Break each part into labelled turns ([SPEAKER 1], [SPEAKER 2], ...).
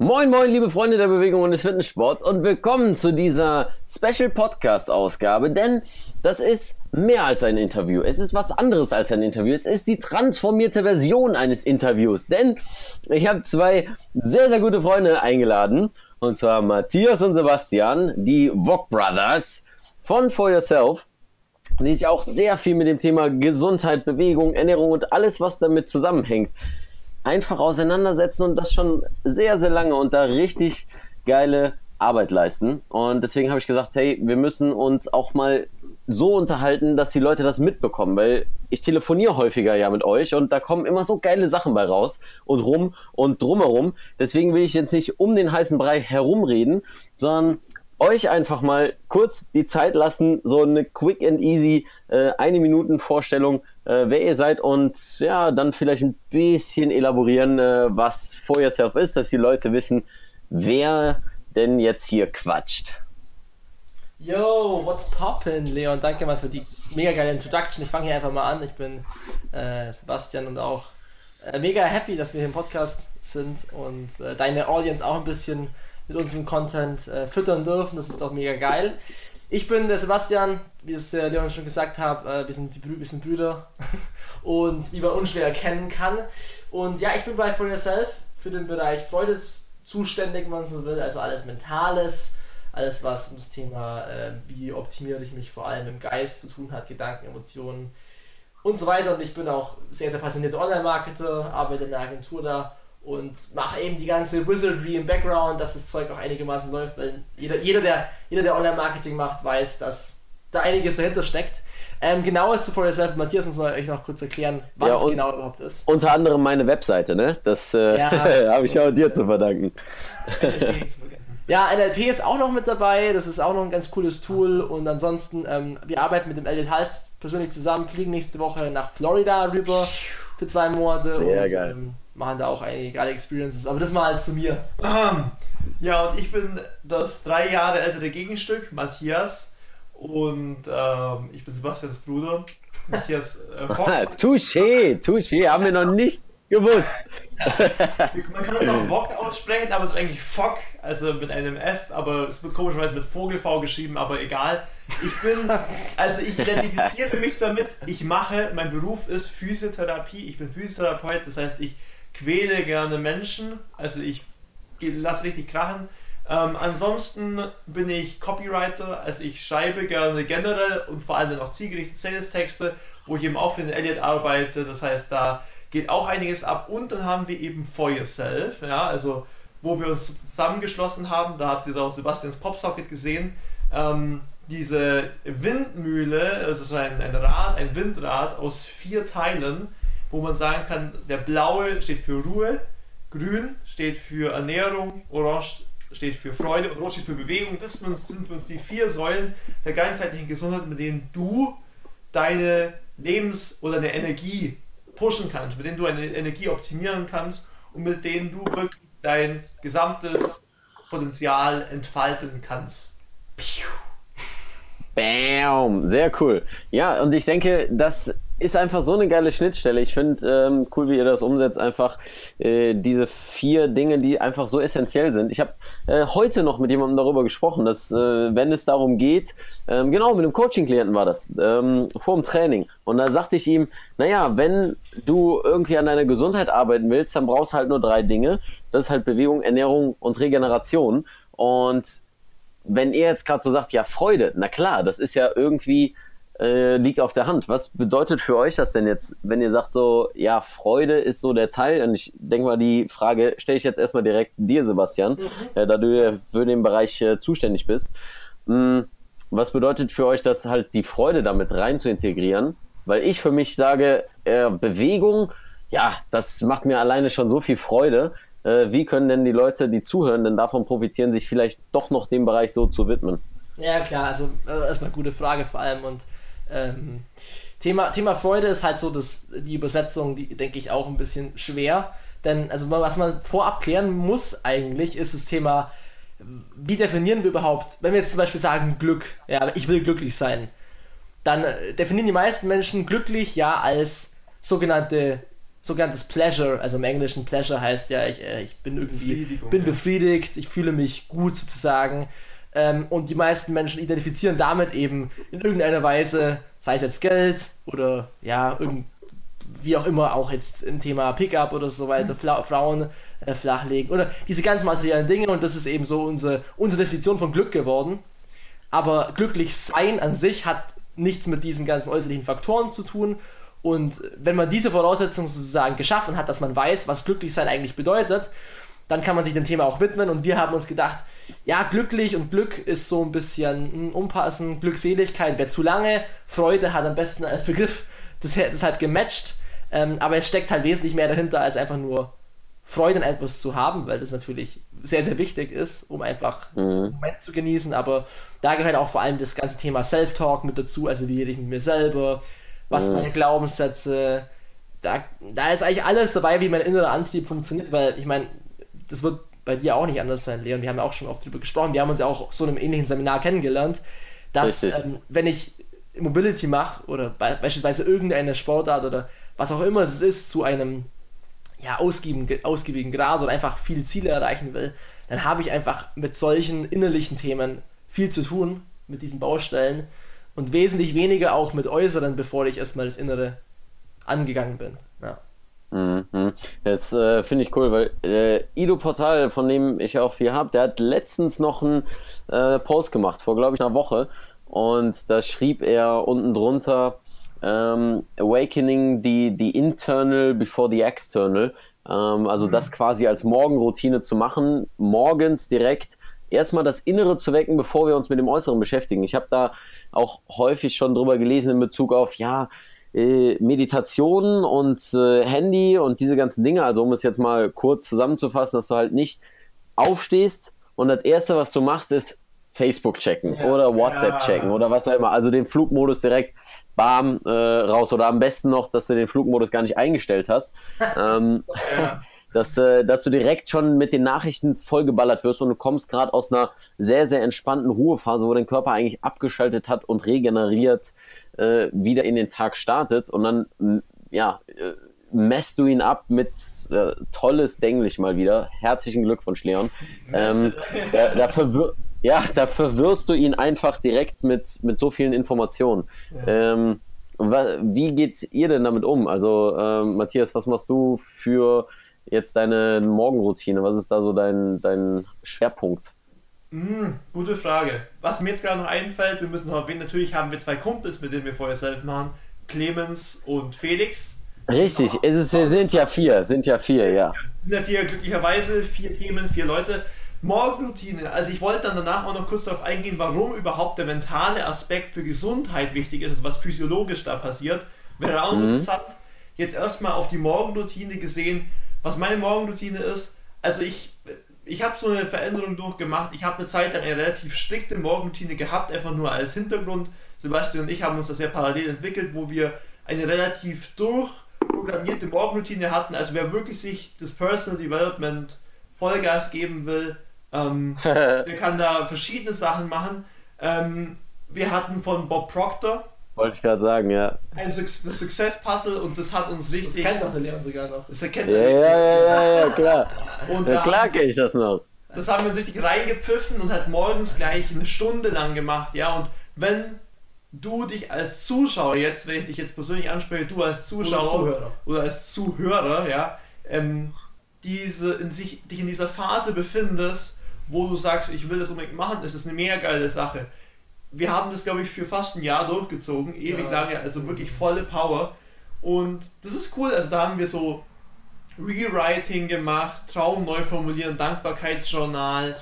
[SPEAKER 1] Moin moin liebe Freunde der Bewegung und des Fitnesssports und willkommen zu dieser Special Podcast Ausgabe, denn das ist mehr als ein Interview. Es ist was anderes als ein Interview. Es ist die transformierte Version eines Interviews, denn ich habe zwei sehr sehr gute Freunde eingeladen und zwar Matthias und Sebastian, die Vog Brothers von For Yourself die sich auch sehr viel mit dem Thema Gesundheit, Bewegung, Ernährung und alles, was damit zusammenhängt, einfach auseinandersetzen und das schon sehr, sehr lange und da richtig geile Arbeit leisten. Und deswegen habe ich gesagt, hey, wir müssen uns auch mal so unterhalten, dass die Leute das mitbekommen, weil ich telefoniere häufiger ja mit euch und da kommen immer so geile Sachen bei raus und rum und drumherum. Deswegen will ich jetzt nicht um den heißen Brei herumreden, sondern euch einfach mal kurz die Zeit lassen, so eine quick and easy äh, eine Minuten Vorstellung, äh, wer ihr seid und ja, dann vielleicht ein bisschen elaborieren, äh, was For Yourself ist, dass die Leute wissen, wer denn jetzt hier quatscht.
[SPEAKER 2] Yo, what's poppin', Leon? Danke mal für die mega geile Introduction. Ich fange hier einfach mal an. Ich bin äh, Sebastian und auch äh, mega happy, dass wir hier im Podcast sind und äh, deine Audience auch ein bisschen mit unserem Content äh, füttern dürfen. Das ist auch mega geil. Ich bin der Sebastian, wie es der Leon schon gesagt hat, äh, wir, sind die wir sind Brüder und die man unschwer erkennen kann. Und ja, ich bin bei For Yourself für den Bereich Freude zuständig, wenn man so will, also alles Mentales, alles was das Thema, äh, wie optimiere ich mich vor allem im Geist zu tun hat, Gedanken, Emotionen und so weiter. Und ich bin auch sehr, sehr passionierter Online-Marketer, arbeite in der Agentur da und mache eben die ganze Wizardry im Background, dass das Zeug auch einigermaßen läuft, weil jeder, jeder der, jeder, der Online-Marketing macht, weiß, dass da einiges dahinter steckt. Ähm, genaues zu For Yourself, Matthias muss euch noch kurz erklären, was ja, es genau überhaupt ist.
[SPEAKER 1] Unter anderem meine Webseite, ne? Das äh, ja, habe ich auch dir zu verdanken.
[SPEAKER 2] ja, NLP ist auch noch mit dabei, das ist auch noch ein ganz cooles Tool und ansonsten, ähm, wir arbeiten mit dem Elliot Hals persönlich zusammen, fliegen nächste Woche nach Florida rüber für zwei Monate
[SPEAKER 1] Sehr
[SPEAKER 2] und
[SPEAKER 1] geil.
[SPEAKER 2] Ähm, machen da auch einige geile Experiences, aber das mal zu mir.
[SPEAKER 3] Ja, und ich bin das drei Jahre ältere Gegenstück, Matthias. Und ähm, ich bin Sebastians Bruder. Matthias äh,
[SPEAKER 1] Touché, touché, haben wir noch nicht gewusst.
[SPEAKER 3] Man kann es auch Wok aussprechen, aber es ist eigentlich Fock, also mit einem F, aber es wird komischerweise mit Vogel V geschrieben, aber egal. Ich bin, also ich identifiziere mich damit, ich mache, mein Beruf ist Physiotherapie, ich bin Physiotherapeut, das heißt, ich quäle gerne Menschen, also ich lasse richtig krachen. Ähm, ansonsten bin ich Copywriter, also ich schreibe gerne generell und vor allem auch zielgerichtete Sales-Texte, wo ich eben auch für den Elliot arbeite. Das heißt, da geht auch einiges ab. Und dann haben wir eben For Yourself, ja, also wo wir uns zusammengeschlossen haben. Da habt ihr auch Sebastians Popsocket gesehen. Ähm, diese Windmühle, also ein, ein Rad, ein Windrad aus vier Teilen, wo man sagen kann, der blaue steht für Ruhe, grün steht für Ernährung, orange steht für Freude und rot steht für Bewegung. Das sind für uns die vier Säulen der ganzheitlichen Gesundheit, mit denen du deine Lebens- oder deine Energie pushen kannst, mit denen du deine Energie optimieren kannst und mit denen du wirklich dein gesamtes Potenzial entfalten kannst.
[SPEAKER 1] Bam, sehr cool. Ja, und ich denke, das ist einfach so eine geile Schnittstelle. Ich finde ähm, cool, wie ihr das umsetzt. Einfach äh, diese vier Dinge, die einfach so essentiell sind. Ich habe äh, heute noch mit jemandem darüber gesprochen, dass äh, wenn es darum geht, ähm, genau mit einem Coaching-Klienten war das ähm, vor dem Training. Und da sagte ich ihm, naja, wenn du irgendwie an deiner Gesundheit arbeiten willst, dann brauchst du halt nur drei Dinge. Das ist halt Bewegung, Ernährung und Regeneration. Und wenn ihr jetzt gerade so sagt, ja Freude, na klar, das ist ja irgendwie äh, liegt auf der Hand. Was bedeutet für euch das denn jetzt, wenn ihr sagt so, ja, Freude ist so der Teil? Und ich denke mal, die Frage stelle ich jetzt erstmal direkt dir, Sebastian, mhm. äh, da du für den Bereich äh, zuständig bist. Mhm. Was bedeutet für euch das halt die Freude damit rein zu integrieren? Weil ich für mich sage, äh, Bewegung, ja, das macht mir alleine schon so viel Freude. Äh, wie können denn die Leute, die zuhören, denn davon profitieren, sich vielleicht doch noch dem Bereich so zu widmen?
[SPEAKER 2] Ja, klar, also äh, erstmal gute Frage vor allem und ähm, Thema, Thema Freude ist halt so, dass die Übersetzung, die denke ich auch ein bisschen schwer. Denn also was man vorab klären muss eigentlich, ist das Thema, wie definieren wir überhaupt, wenn wir jetzt zum Beispiel sagen Glück, ja, ich will glücklich sein, dann äh, definieren die meisten Menschen glücklich ja als sogenannte sogenanntes Pleasure, also im Englischen Pleasure heißt ja, ich, äh, ich bin irgendwie bin befriedigt, ich fühle mich gut sozusagen. Ähm, und die meisten Menschen identifizieren damit eben in irgendeiner Weise, sei es jetzt Geld oder ja, irgend, wie auch immer, auch jetzt im Thema Pickup oder so weiter, Fla Frauen äh, flachlegen oder diese ganz materiellen Dinge und das ist eben so unsere, unsere Definition von Glück geworden. Aber glücklich sein an sich hat nichts mit diesen ganzen äußerlichen Faktoren zu tun. Und wenn man diese Voraussetzungen sozusagen geschaffen hat, dass man weiß, was glücklich sein eigentlich bedeutet, dann kann man sich dem Thema auch widmen. Und wir haben uns gedacht, ja, glücklich und Glück ist so ein bisschen hm, unpassend. Glückseligkeit wäre zu lange. Freude hat am besten als Begriff das, das halt gematcht. Ähm, aber es steckt halt wesentlich mehr dahinter, als einfach nur Freude an etwas zu haben, weil das natürlich sehr, sehr wichtig ist, um einfach mhm. einen Moment zu genießen. Aber da gehört auch vor allem das ganze Thema Self-Talk mit dazu, also wie rede ich mit mir selber, was sind mhm. meine Glaubenssätze. Da, da ist eigentlich alles dabei, wie mein innerer Antrieb funktioniert, weil ich meine, das wird bei dir auch nicht anders sein, Leon. Wir haben ja auch schon oft drüber gesprochen. Wir haben uns ja auch so in einem ähnlichen Seminar kennengelernt, dass ähm, wenn ich Mobility mache oder be beispielsweise irgendeine Sportart oder was auch immer es ist, zu einem ja, ausgiebigen, ausgiebigen Grad oder einfach viele Ziele erreichen will, dann habe ich einfach mit solchen innerlichen Themen viel zu tun, mit diesen Baustellen und wesentlich weniger auch mit äußeren, bevor ich erstmal das Innere angegangen bin.
[SPEAKER 1] Mhm. Das äh, finde ich cool, weil äh, Ido Portal, von dem ich auch viel habe, der hat letztens noch einen äh, Post gemacht, vor glaube ich einer Woche. Und da schrieb er unten drunter, ähm, Awakening the, the internal before the external. Ähm, also mhm. das quasi als Morgenroutine zu machen, morgens direkt erstmal das Innere zu wecken, bevor wir uns mit dem Äußeren beschäftigen. Ich habe da auch häufig schon drüber gelesen in Bezug auf, ja, äh, Meditation und äh, Handy und diese ganzen Dinge. Also um es jetzt mal kurz zusammenzufassen, dass du halt nicht aufstehst und das Erste, was du machst, ist Facebook checken ja. oder WhatsApp checken oder was auch immer. Also den Flugmodus direkt bam äh, raus oder am besten noch, dass du den Flugmodus gar nicht eingestellt hast. ähm, ja. Dass, äh, dass du direkt schon mit den Nachrichten vollgeballert wirst und du kommst gerade aus einer sehr, sehr entspannten Ruhephase, wo dein Körper eigentlich abgeschaltet hat und regeneriert äh, wieder in den Tag startet und dann, ja, äh, messt du ihn ab mit äh, tolles Denglisch mal wieder. Herzlichen Glückwunsch, Leon. Ähm, da, da, verwir ja, da verwirrst du ihn einfach direkt mit, mit so vielen Informationen. Ja. Ähm, wie geht ihr denn damit um? Also, ähm, Matthias, was machst du für jetzt deine Morgenroutine? Was ist da so dein, dein Schwerpunkt?
[SPEAKER 3] Mm, gute Frage. Was mir jetzt gerade noch einfällt, wir müssen noch erwähnen, natürlich haben wir zwei Kumpels, mit denen wir vorher selbst machen. Clemens und Felix.
[SPEAKER 1] Richtig, es ist, sind ja vier, sind ja vier, ja.
[SPEAKER 3] Sind ja vier, glücklicherweise, vier Themen, vier Leute. Morgenroutine. Also ich wollte dann danach auch noch kurz darauf eingehen, warum überhaupt der mentale Aspekt für Gesundheit wichtig ist, also was physiologisch da passiert. Wäre auch mhm. interessant. Jetzt erstmal auf die Morgenroutine gesehen, was meine Morgenroutine ist. Also ich, ich habe so eine Veränderung durchgemacht. Ich habe eine Zeit lang eine relativ strikte Morgenroutine gehabt, einfach nur als Hintergrund. Sebastian und ich haben uns das sehr parallel entwickelt, wo wir eine relativ durchprogrammierte Morgenroutine hatten. Also wer wirklich sich das Personal Development Vollgas geben will, ähm, der kann da verschiedene Sachen machen. Ähm, wir hatten von Bob Proctor.
[SPEAKER 1] Wollte ich gerade sagen, ja.
[SPEAKER 3] Ein das Success Puzzle und das hat uns richtig.
[SPEAKER 2] Das kennt auch der Leon sogar noch.
[SPEAKER 3] Das erkennt
[SPEAKER 1] ja,
[SPEAKER 3] er
[SPEAKER 1] ja, ja, ja, ja, klar. Und ja, klar kenne ich das noch.
[SPEAKER 3] Das haben wir uns richtig reingepfiffen und hat morgens gleich eine Stunde lang gemacht, ja. Und wenn du dich als Zuschauer jetzt, wenn ich dich jetzt persönlich anspreche, du als Zuschauer oder, Zuhörer. oder als Zuhörer, ja, ähm, diese in sich, dich in dieser Phase befindest, wo du sagst, ich will das unbedingt machen, das ist eine mega geile Sache. Wir haben das, glaube ich, für fast ein Jahr durchgezogen, ewig ja. lange, also wirklich volle Power. Und das ist cool, also da haben wir so Rewriting gemacht, Traum neu formulieren, Dankbarkeitsjournal.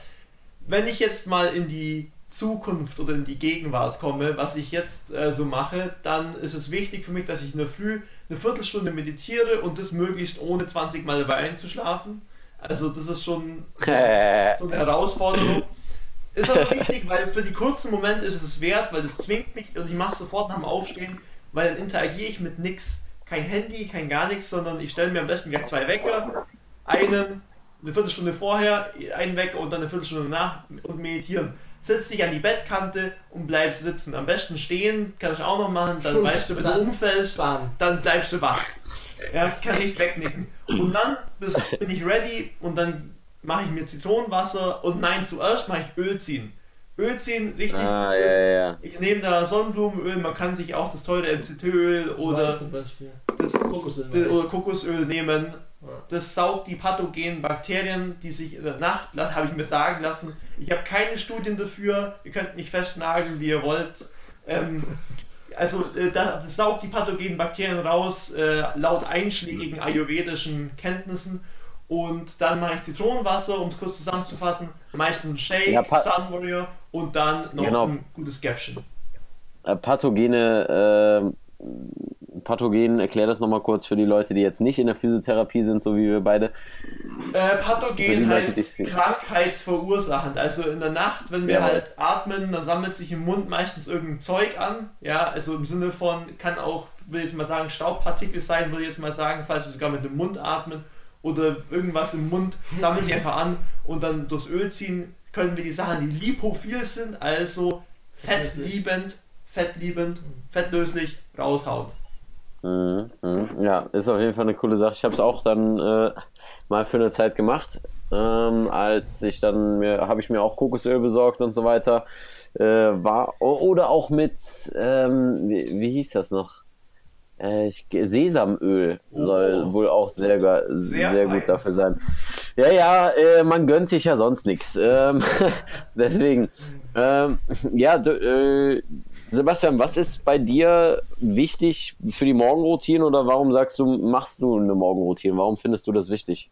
[SPEAKER 3] Wenn ich jetzt mal in die Zukunft oder in die Gegenwart komme, was ich jetzt äh, so mache, dann ist es wichtig für mich, dass ich in der Früh eine Viertelstunde meditiere und das möglichst ohne 20 Mal dabei einzuschlafen. Also das ist schon so, so eine Herausforderung. Ist aber wichtig, weil für die kurzen Momente ist es wert, weil das zwingt mich und ich mache sofort nach dem Aufstehen, weil dann interagiere ich mit nichts. Kein Handy, kein gar nichts, sondern ich stelle mir am besten gleich zwei Wecker, einen eine Viertelstunde vorher, einen weg und dann eine Viertelstunde nach und meditieren. Setz dich an die Bettkante und bleibst sitzen. Am besten stehen, kann ich auch noch machen, dann weißt du, wenn du umfällst, dann bleibst du wach. Ja, kann nicht wegnicken. Und dann bis, bin ich ready und dann mache ich mir Zitronenwasser und nein, zuerst mache ich Öl ziehen. Öl ziehen, richtig.
[SPEAKER 1] Ah, ja, ja, ja.
[SPEAKER 3] Ich nehme da Sonnenblumenöl, man kann sich auch das teure MCT-Öl oder
[SPEAKER 2] zum Beispiel.
[SPEAKER 3] das
[SPEAKER 2] Kokosöl.
[SPEAKER 3] Oder Kokosöl nehmen. Das saugt die pathogenen Bakterien, die sich in der Nacht, das habe ich mir sagen lassen. Ich habe keine Studien dafür, ihr könnt mich festnageln, wie ihr wollt. Ähm, also äh, da- das saugt die pathogenen Bakterien raus, äh, laut einschlägigen ayurvedischen Kenntnissen. Und dann mache ich Zitronenwasser, um es kurz zusammenzufassen. Meistens ein Shake,
[SPEAKER 1] Ja,
[SPEAKER 3] Sun Warrior und dann noch
[SPEAKER 1] Genau.
[SPEAKER 3] ein gutes Gäffchen.
[SPEAKER 1] Äh, Pathogene, äh, Pathogen, erklär das nochmal kurz für die Leute, die jetzt nicht in der Physiotherapie sind, so wie wir beide.
[SPEAKER 3] Äh, Pathogen heißt krankheitsverursachend. Also in der Nacht, wenn wir
[SPEAKER 1] Ja.
[SPEAKER 3] halt atmen, dann sammelt sich im Mund meistens irgendein Zeug an. Ja, also im Sinne von, kann auch, will jetzt mal sagen, Staubpartikel sein, würde ich jetzt mal sagen, falls wir sogar mit dem Mund atmen oder irgendwas im Mund, sammelt sich einfach an und dann durchs Öl ziehen, können wir die Sachen, die lipophil sind, also fettliebend, fettliebend, fettlöslich, raushauen.
[SPEAKER 1] Mhm, mhm. Ja, ist auf jeden Fall eine coole Sache. Ich habe es auch dann äh, mal für eine Zeit gemacht. Ähm, als ich dann mir habe ich mir auch Kokosöl besorgt und so weiter. Äh, war oder auch mit ähm, wie, wie hieß das noch? Äh, ich, Sesamöl soll wohl auch sehr, sehr,
[SPEAKER 3] Sehr
[SPEAKER 1] gut dafür sein. Ja, ja, äh, man gönnt sich ja sonst nichts. Ähm, deswegen, ähm, ja, äh, Sebastian, was ist bei dir wichtig für die Morgenroutine oder warum sagst du, machst du eine Morgenroutine? Warum findest du das wichtig?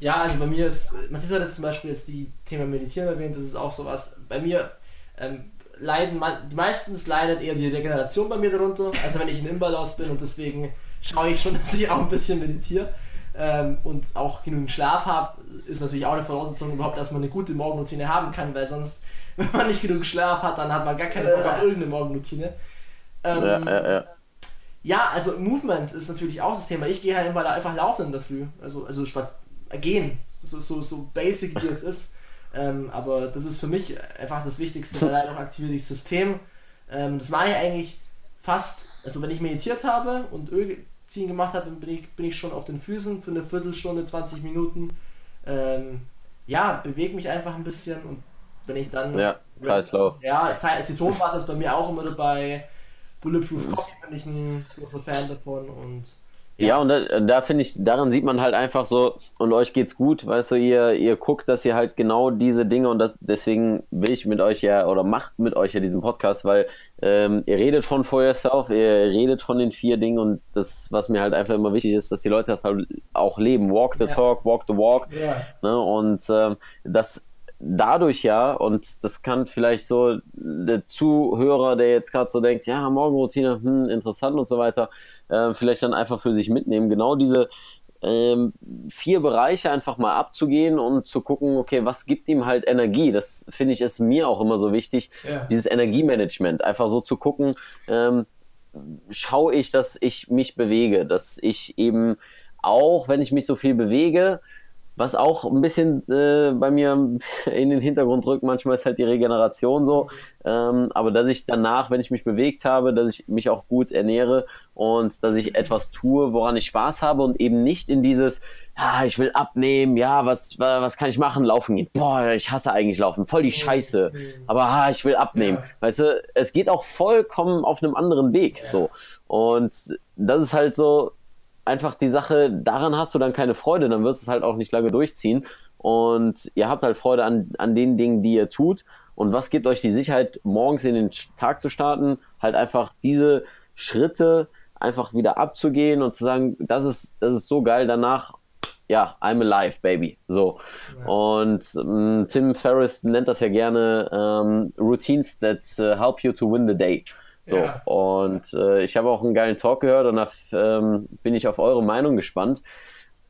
[SPEAKER 2] Ja, also bei mir ist, Matthias hat jetzt zum Beispiel jetzt die Thema Meditieren erwähnt, das ist auch sowas. Bei mir ähm, leiden, meistens leidet eher die Regeneration bei mir darunter, also wenn ich in Imbalance bin und deswegen schaue ich schon, dass ich auch ein bisschen meditiere ähm, und auch genügend Schlaf habe, ist natürlich auch eine Voraussetzung überhaupt, dass man eine gute Morgenroutine haben kann, weil sonst, wenn man nicht genug Schlaf hat, dann hat man gar keinen Bock auf irgendeine Morgenroutine. Ähm,
[SPEAKER 1] Ja, ja, ja.
[SPEAKER 2] ja, also Movement ist natürlich auch das Thema. Ich gehe halt immer da einfach laufen in der Früh. Also, also gehen. So, so, so basic wie es ist. Ähm, aber das ist für mich einfach das Wichtigste, weil dadurch aktiviere ich das System. Ähm, das mache ich eigentlich fast, also wenn ich meditiert habe und Öl ziehen gemacht habe, dann bin ich, bin ich schon auf den Füßen für eine Viertelstunde, 20 Minuten. Ähm, ja, bewege mich einfach ein bisschen und wenn ich dann.
[SPEAKER 1] Ja, Kreislauf.
[SPEAKER 2] Ja, Zitronenwasser ist bei mir auch immer dabei. Bulletproof Coffee bin ich ein großer Fan davon und
[SPEAKER 1] Ja, und da, da finde ich, daran sieht man halt einfach so, und euch geht's gut, weißt du, ihr, ihr guckt, dass ihr halt genau diese Dinge und das, deswegen will ich mit euch ja, oder macht mit euch ja diesen Podcast, weil ähm, ihr redet von For Yourself, ihr redet von den vier Dingen und das, was mir halt einfach immer wichtig ist, dass die Leute das halt auch leben. Walk the
[SPEAKER 2] Ja.
[SPEAKER 1] talk, walk the walk.
[SPEAKER 2] Ja.
[SPEAKER 1] Ne? Und ähm, das dadurch ja, und das kann vielleicht so der Zuhörer, der jetzt gerade so denkt, ja, Morgenroutine, hm, interessant und so weiter, äh, vielleicht dann einfach für sich mitnehmen, genau diese ähm, vier Bereiche einfach mal abzugehen und zu gucken, okay, was gibt ihm halt Energie? Das finde ich ist mir auch immer so wichtig,
[SPEAKER 3] Ja.
[SPEAKER 1] dieses Energiemanagement, einfach so zu gucken, ähm, schaue ich, dass ich mich bewege, dass ich eben auch, wenn ich mich so viel bewege, was auch ein bisschen äh, bei mir in den Hintergrund rückt, manchmal ist halt die Regeneration so, ähm, aber dass ich danach, wenn ich mich bewegt habe, dass ich mich auch gut ernähre und dass ich etwas tue, woran ich Spaß habe und eben nicht in dieses, ja, ich will abnehmen, ja, was, wa- was kann ich machen? Laufen gehen. Boah, ich hasse eigentlich Laufen, voll die Scheiße, aber ah, ich will abnehmen. Weißt du, es geht auch vollkommen auf einem anderen Weg, so. Und das ist halt so, einfach die Sache, daran hast du dann keine Freude, dann wirst du es halt auch nicht lange durchziehen. Und ihr habt halt Freude an, an den Dingen, die ihr tut. Und was gibt euch die Sicherheit, morgens in den Tag zu starten? Halt einfach diese Schritte einfach wieder abzugehen und zu sagen, das ist, das ist so geil. Danach, ja, I'm alive, baby. So. Und ähm, Tim Ferriss nennt das ja gerne ähm, Routines that äh, help you to win the day. So,
[SPEAKER 3] Ja.
[SPEAKER 1] und äh, ich habe auch einen geilen Talk gehört und da ähm, bin ich auf eure Meinung gespannt.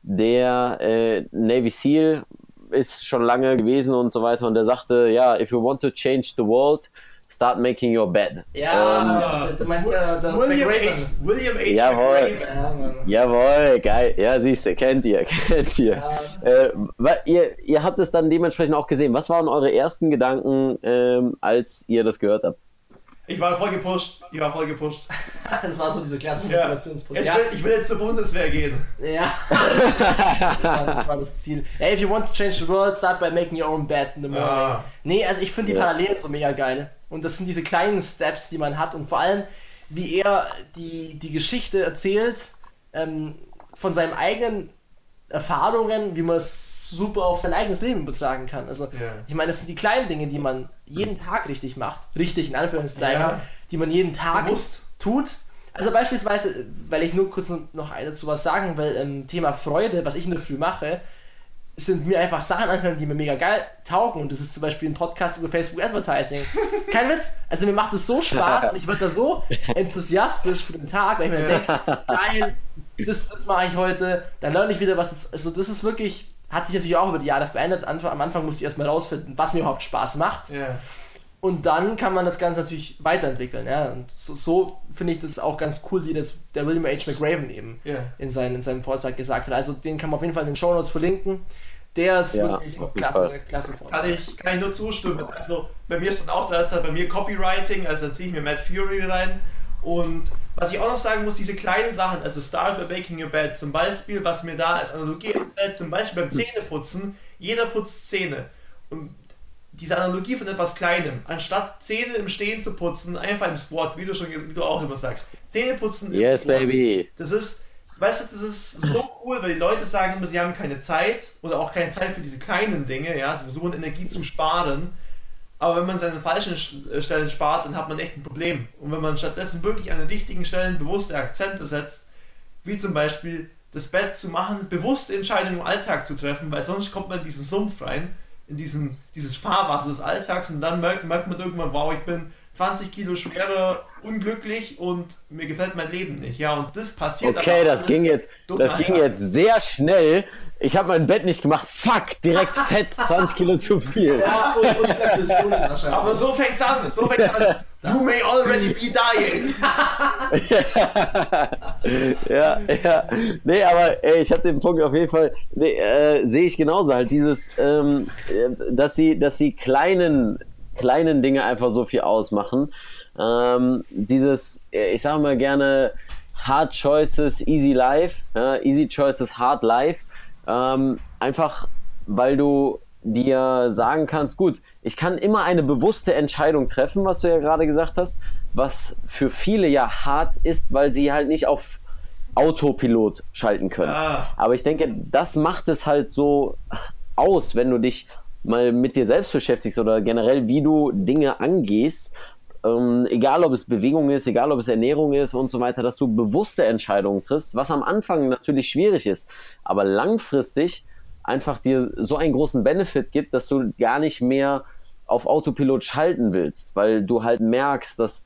[SPEAKER 1] Der äh, Navy SEAL ist schon lange gewesen und so weiter und der sagte, ja, if you want to change the world, Start Making Your Bed.
[SPEAKER 2] Ja, du meinst der, der
[SPEAKER 3] William. H. William H.
[SPEAKER 1] Jawohl.
[SPEAKER 2] Ja.
[SPEAKER 1] Jawohl, geil. Ja, siehst du, kennt ihr, kennt ihr. Äh, wa- ihr. Ihr habt es dann dementsprechend auch gesehen. Was waren eure ersten Gedanken, ähm, als ihr das gehört habt?
[SPEAKER 3] Ich war voll gepusht. Ich war voll gepusht.
[SPEAKER 2] Das war so diese klasse
[SPEAKER 3] Ja.
[SPEAKER 2] Motivationspost.
[SPEAKER 3] Jetzt
[SPEAKER 2] Ja,
[SPEAKER 3] ich will jetzt zur Bundeswehr gehen.
[SPEAKER 2] ja. ja, das war das Ziel. Ja, if you want to change the world, start by making your own bed in the morning.
[SPEAKER 3] Ja.
[SPEAKER 2] Nee, also ich finde die. Parallelen so mega geil. Und das sind diese kleinen Steps, die man hat und vor allem, wie er die, die Geschichte erzählt ähm, von seinen eigenen Erfahrungen, wie man es super auf sein eigenes Leben übertragen kann. Also, ich meine, das sind die kleinen Dinge, die man jeden Tag richtig macht. Richtig, in Anführungszeichen.
[SPEAKER 3] Ja.
[SPEAKER 2] Die man jeden Tag
[SPEAKER 3] Bewusst.
[SPEAKER 2] tut. Also beispielsweise, weil ich nur kurz noch dazu was sagen will, ähm, Thema Freude, was ich in der Früh mache, sind mir einfach Sachen anhören, die mir mega geil taugen. Und das ist zum Beispiel ein Podcast über Facebook Advertising. Kein Witz. Also mir macht es so Spaß und ich werde da so enthusiastisch für den Tag, weil ich mir denke, geil, das, das mache ich heute, dann lerne ich wieder was. Also das ist wirklich, hat sich natürlich auch über die Jahre verändert. Am Anfang musste ich erstmal rausfinden, was mir überhaupt Spaß macht.
[SPEAKER 3] Ja.
[SPEAKER 2] Und dann kann man das Ganze natürlich weiterentwickeln. Ja? Und so, so finde ich das auch ganz cool, wie das der William H. McRaven eben
[SPEAKER 3] Ja.
[SPEAKER 2] in, seinen, in seinem Vortrag gesagt hat. Also den kann man auf jeden Fall in den Show Notes verlinken. Der ist
[SPEAKER 1] Ja,
[SPEAKER 2] wirklich klasse,
[SPEAKER 1] Fall.
[SPEAKER 2] klasse Vortrag.
[SPEAKER 3] Kann ich, kann ich nur zustimmen. Also bei mir ist dann auch, da ist halt bei mir Copywriting, also da ziehe ich mir Matt Fury rein. Und was ich auch noch sagen muss, diese kleinen Sachen, also Start by Making Your Bed, zum Beispiel, was mir da als Analogie einfällt, zum Beispiel beim Zähneputzen, jeder putzt Zähne. Und diese Analogie von etwas Kleinem, anstatt Zähne im Stehen zu putzen, einfach im Sport, wie du schon, wie du auch immer sagst. Zähne putzen im
[SPEAKER 1] Yes,
[SPEAKER 3] Sport.
[SPEAKER 1] baby.
[SPEAKER 3] Das ist, weißt du, das ist so cool, weil die Leute sagen immer, sie haben keine Zeit oder auch keine Zeit für diese kleinen Dinge, ja, sie versuchen Energie zu sparen. Aber wenn man sie an den falschen Sch- äh, Stellen spart, dann hat man echt ein Problem. Und wenn man stattdessen wirklich an den richtigen Stellen bewusste Akzente setzt, wie zum Beispiel das Bett zu machen, bewusste Entscheidungen im Alltag zu treffen, weil sonst kommt man in diesen Sumpf rein, in diesen, dieses Fahrwasser des Alltags und dann merkt, merkt man irgendwann, wow, ich bin 20 Kilo schwerer, unglücklich und mir gefällt mein Leben nicht. Ja, und das passiert
[SPEAKER 1] Okay, das ging jetzt, das ging jetzt sehr schnell. Ich habe mein Bett nicht gemacht. Fuck, direkt fett, 20 Kilo zu viel.
[SPEAKER 2] Ja, und, und Depression wahrscheinlich.
[SPEAKER 3] Aber so fängt's an, so fängt's an. You may already be dying.
[SPEAKER 1] ja, ja. Nee, aber ey, ich habe den Punkt auf jeden Fall, nee, äh, sehe ich genauso halt. Dieses, ähm, äh, dass sie, dass sie kleinen, kleinen Dinge einfach so viel ausmachen. Ähm, dieses, ich sage mal gerne, Hard Choices, Easy Life, ja, Easy Choices, Hard Life. Ähm, einfach, weil du dir sagen kannst, gut, ich kann immer eine bewusste Entscheidung treffen, was du ja gerade gesagt hast, was für viele ja hart ist, weil sie halt nicht auf Autopilot schalten können.
[SPEAKER 3] Ja.
[SPEAKER 1] Aber ich denke, das macht es halt so aus, wenn du dich mal mit dir selbst beschäftigst oder generell, wie du Dinge angehst. Ähm, egal ob es Bewegung ist, egal ob es Ernährung ist und so weiter, dass du bewusste Entscheidungen triffst, was am Anfang natürlich schwierig ist, aber langfristig einfach dir so einen großen Benefit gibt, dass du gar nicht mehr auf Autopilot schalten willst, weil du halt merkst, dass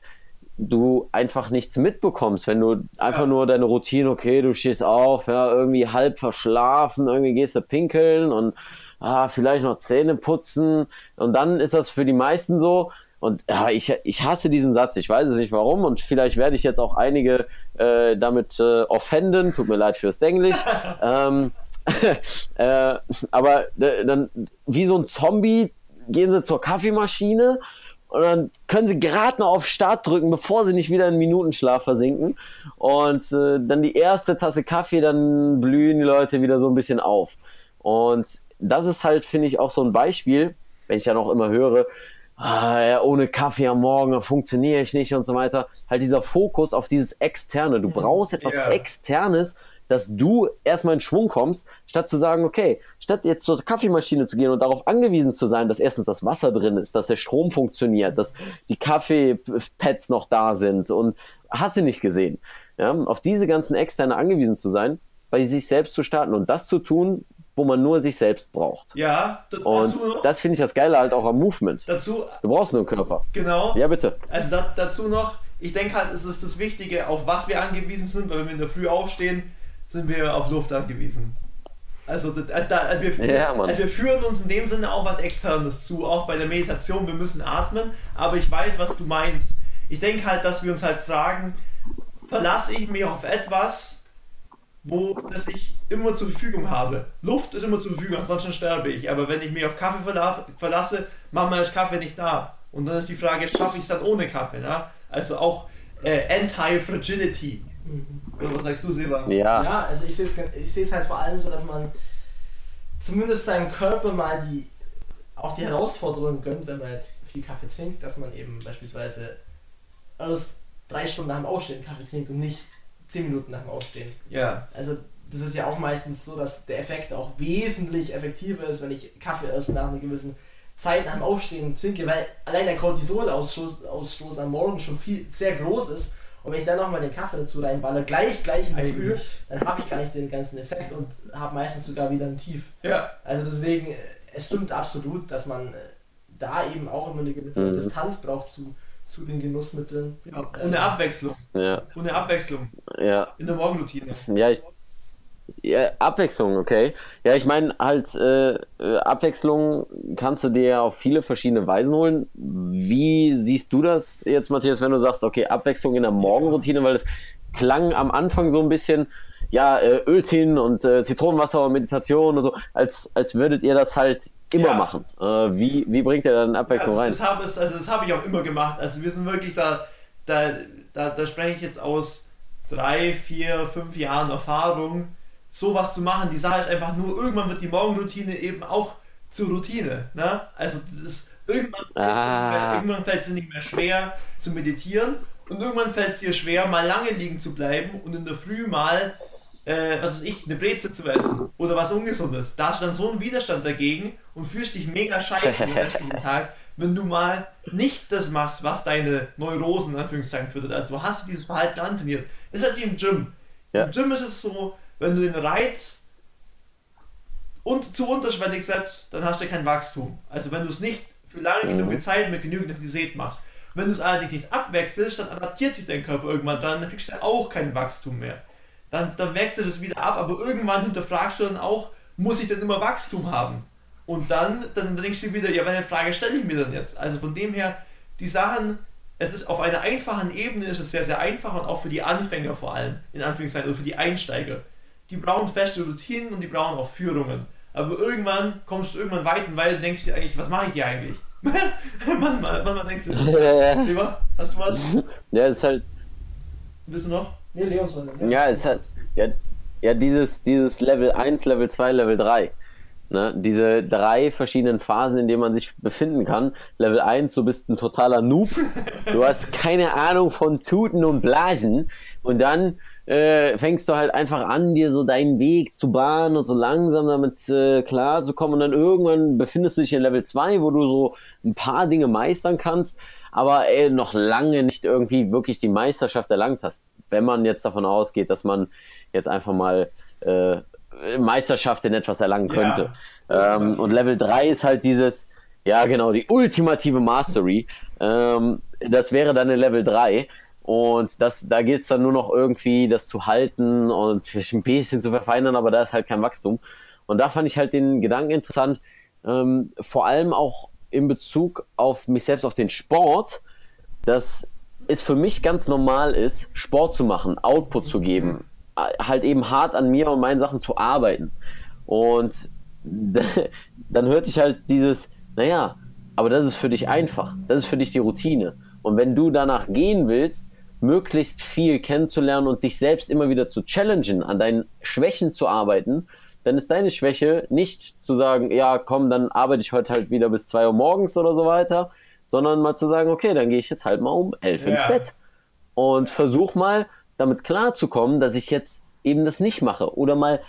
[SPEAKER 1] du einfach nichts mitbekommst, wenn du einfach nur deine Routine, okay, du stehst auf, ja, irgendwie halb verschlafen, irgendwie gehst du pinkeln und ah, vielleicht noch Zähne putzen. Und dann ist das für die meisten so. Und ja, ich, ich hasse diesen Satz, ich weiß es nicht warum. Und vielleicht werde ich jetzt auch einige äh, damit äh, offenden, tut mir leid fürs Denglisch, ähm, äh, aber äh, dann wie so ein Zombie gehen sie zur Kaffeemaschine und dann können sie gerade noch auf Start drücken, bevor sie nicht wieder in Minutenschlaf versinken. Und äh, dann die erste Tasse Kaffee, dann blühen die Leute wieder so ein bisschen auf. Und das ist halt, finde ich, auch so ein Beispiel, wenn ich ja noch immer höre, ah, ja, ohne Kaffee am Morgen funktioniere ich nicht und so weiter. Halt dieser Fokus auf dieses Externe. Du brauchst etwas
[SPEAKER 3] Ja.
[SPEAKER 1] Externes, dass du erstmal in Schwung kommst, statt zu sagen, okay, statt jetzt zur Kaffeemaschine zu gehen und darauf angewiesen zu sein, dass erstens das Wasser drin ist, dass der Strom funktioniert, dass die Kaffeepads noch da sind und hast du nicht gesehen. Ja, auf diese ganzen Externe angewiesen zu sein, bei sich selbst zu starten und das zu tun, wo man nur sich selbst braucht.
[SPEAKER 3] Ja,
[SPEAKER 1] Und
[SPEAKER 3] dazu noch,
[SPEAKER 1] das finde ich das Geile halt auch am Movement.
[SPEAKER 3] dazu,
[SPEAKER 1] Du brauchst nur einen Körper.
[SPEAKER 3] genau.
[SPEAKER 1] Ja, bitte.
[SPEAKER 3] Also da, dazu noch, ich denke halt, es ist das Wichtige, auf was wir angewiesen sind, weil wenn wir in der Früh aufstehen, sind wir auf Luft angewiesen. Also, also, da, also, wir, führen-
[SPEAKER 1] Ja,
[SPEAKER 3] also wir führen uns in dem Sinne auch was Externes zu, auch bei der Meditation, wir müssen atmen, aber ich weiß, was du meinst. Ich denke halt, dass wir uns halt fragen, verlasse ich mich auf etwas, wo das ich immer zur Verfügung habe. Luft ist immer zur Verfügung, ansonsten sterbe ich. Aber wenn ich mich auf Kaffee verla verlasse, manchmal ist Kaffee nicht da. Und dann ist die Frage, schaffe ich es dann ohne Kaffee? Ne? Also auch äh, Anti-Fragility. Oder was sagst du, Seba?
[SPEAKER 1] Ja.
[SPEAKER 2] Ja, also ich sehe es ich sehe es halt vor allem so, dass man zumindest seinem Körper mal die auch die Herausforderung gönnt, wenn man jetzt viel Kaffee trinkt, dass man eben beispielsweise erst drei Stunden nach dem Aufstehen Kaffee trinkt und nicht zehn Minuten nach dem Aufstehen.
[SPEAKER 3] Ja.
[SPEAKER 2] Also das ist ja auch meistens so, dass der Effekt auch wesentlich effektiver ist, wenn ich Kaffee erst nach einer gewissen Zeit nach dem Aufstehen trinke, weil allein der Cortisolausstoß Ausstoß am Morgen schon viel sehr groß ist. Und wenn ich dann nochmal den Kaffee dazu reinballer, gleich, gleich in der Früh, dann habe ich gar nicht den ganzen Effekt und habe meistens sogar wieder ein Tief.
[SPEAKER 3] Ja.
[SPEAKER 2] Also deswegen, es stimmt absolut, dass man äh, da eben auch immer eine gewisse Distanz braucht zu, zu den Genussmitteln.
[SPEAKER 3] ja. Ohne Abwechslung.
[SPEAKER 1] Ja,
[SPEAKER 3] Ohne Abwechslung.
[SPEAKER 1] ja.
[SPEAKER 3] In der Morgenroutine.
[SPEAKER 1] Ja, ich, ja, Abwechslung, okay. Ja, ich meine halt, äh, äh, Abwechslung kannst du dir ja auf viele verschiedene Weisen holen. Wie siehst du das jetzt, Matthias, wenn du sagst, okay, Abwechslung in der Morgenroutine, weil es klang am Anfang so ein bisschen, ja, äh, Öltein und äh, Zitronenwasser und Meditation und so, als, als würdet ihr das halt immer
[SPEAKER 3] Ja.
[SPEAKER 1] machen. Äh, wie, wie bringt ihr dann Abwechslung
[SPEAKER 3] Ja,
[SPEAKER 1] rein?
[SPEAKER 3] das, das habe also das ich auch immer gemacht. Also wir sind wirklich da, da, da, da spreche ich jetzt aus drei, vier, fünf Jahren Erfahrung, sowas zu machen. Die Sache ist einfach nur, irgendwann wird die Morgenroutine eben auch zur Routine. Ne? Also das ist, irgendwann,
[SPEAKER 1] Ah.
[SPEAKER 3] irgendwann fällt es dir nicht mehr schwer zu meditieren und irgendwann fällt es dir schwer, mal lange liegen zu bleiben und in der Früh mal äh, was weiß ich, eine Breze zu essen oder was Ungesundes. Da hast du dann so einen Widerstand dagegen und fühlst dich mega scheiße den restlichen Tag, wenn du mal nicht das machst, was deine Neurosen in Anführungszeichen füttert. Also du hast dieses Verhalten antrainiert. Das ist halt wie im Gym.
[SPEAKER 1] Ja.
[SPEAKER 3] Im Gym ist es so, wenn du den Reiz und zu unterschwellig setzt, dann hast du kein Wachstum. Also wenn du es nicht für lange genug Zeit mit genügend Intensität machst. Wenn du es allerdings nicht abwechselst, dann adaptiert sich dein Körper irgendwann dran, dann kriegst du auch kein Wachstum mehr. Dann, dann wechselt es wieder ab, aber irgendwann hinterfragst du dann auch, muss ich denn immer Wachstum haben? Und dann, dann denkst du wieder, ja, welche Frage stelle ich mir denn jetzt? Also von dem her, die Sachen, es ist auf einer einfachen Ebene ist es sehr, sehr einfach und auch für die Anfänger vor allem, in Anführungszeichen, oder für die Einsteiger. Die brauchen feste Routinen und die brauchen auch Führungen. Aber irgendwann kommst du irgendwann weit und weit und denkst dir eigentlich, was mache ich hier eigentlich? manchmal, manchmal denkst du, Seba, hast du was?
[SPEAKER 1] Ja, es ist halt,
[SPEAKER 3] Willst du noch?
[SPEAKER 2] Nee, Leon soll ne?
[SPEAKER 1] Ja, es halt, ja, ja dieses, dieses Level 1, Level 2, Level 3. Ne? Diese drei verschiedenen Phasen, in denen man sich befinden kann. Level 1, du bist ein totaler Noob. Du hast keine Ahnung von Tuten und Blasen. Und dann äh, fängst du halt einfach an, dir so deinen Weg zu bahnen und so langsam damit äh, klar. Und dann irgendwann befindest du dich in Level 2, wo du so ein paar Dinge meistern kannst, aber ey, noch lange nicht irgendwie wirklich die Meisterschaft erlangt hast. Wenn man jetzt davon ausgeht, dass man jetzt einfach mal äh, Meisterschaft in etwas erlangen könnte. Ähm, und Level 3 ist halt dieses, ja genau, die ultimative Mastery. Ähm, das wäre dann in Level 3. Und das, da gilt es dann nur noch irgendwie, das zu halten und ein bisschen zu verfeinern, aber da ist halt kein Wachstum. Und da fand ich halt den Gedanken interessant, ähm, vor allem auch in Bezug auf mich selbst, auf den Sport, dass es für mich ganz normal ist, Sport zu machen, Output zu geben, äh, halt eben hart an mir und meinen Sachen zu arbeiten. Und dann hörte ich halt dieses, naja, aber das ist für dich einfach, das ist für dich die Routine. Und wenn du danach gehen willst, möglichst viel kennenzulernen und dich selbst immer wieder zu challengen, an deinen Schwächen zu arbeiten, dann ist deine Schwäche nicht zu sagen, ja, komm, dann arbeite ich heute halt wieder bis zwei Uhr morgens oder so weiter, sondern mal zu sagen, okay, dann gehe ich jetzt halt mal um elf ins
[SPEAKER 3] Ja.
[SPEAKER 1] Bett und versuch mal damit klarzukommen, dass ich jetzt eben das nicht mache oder mal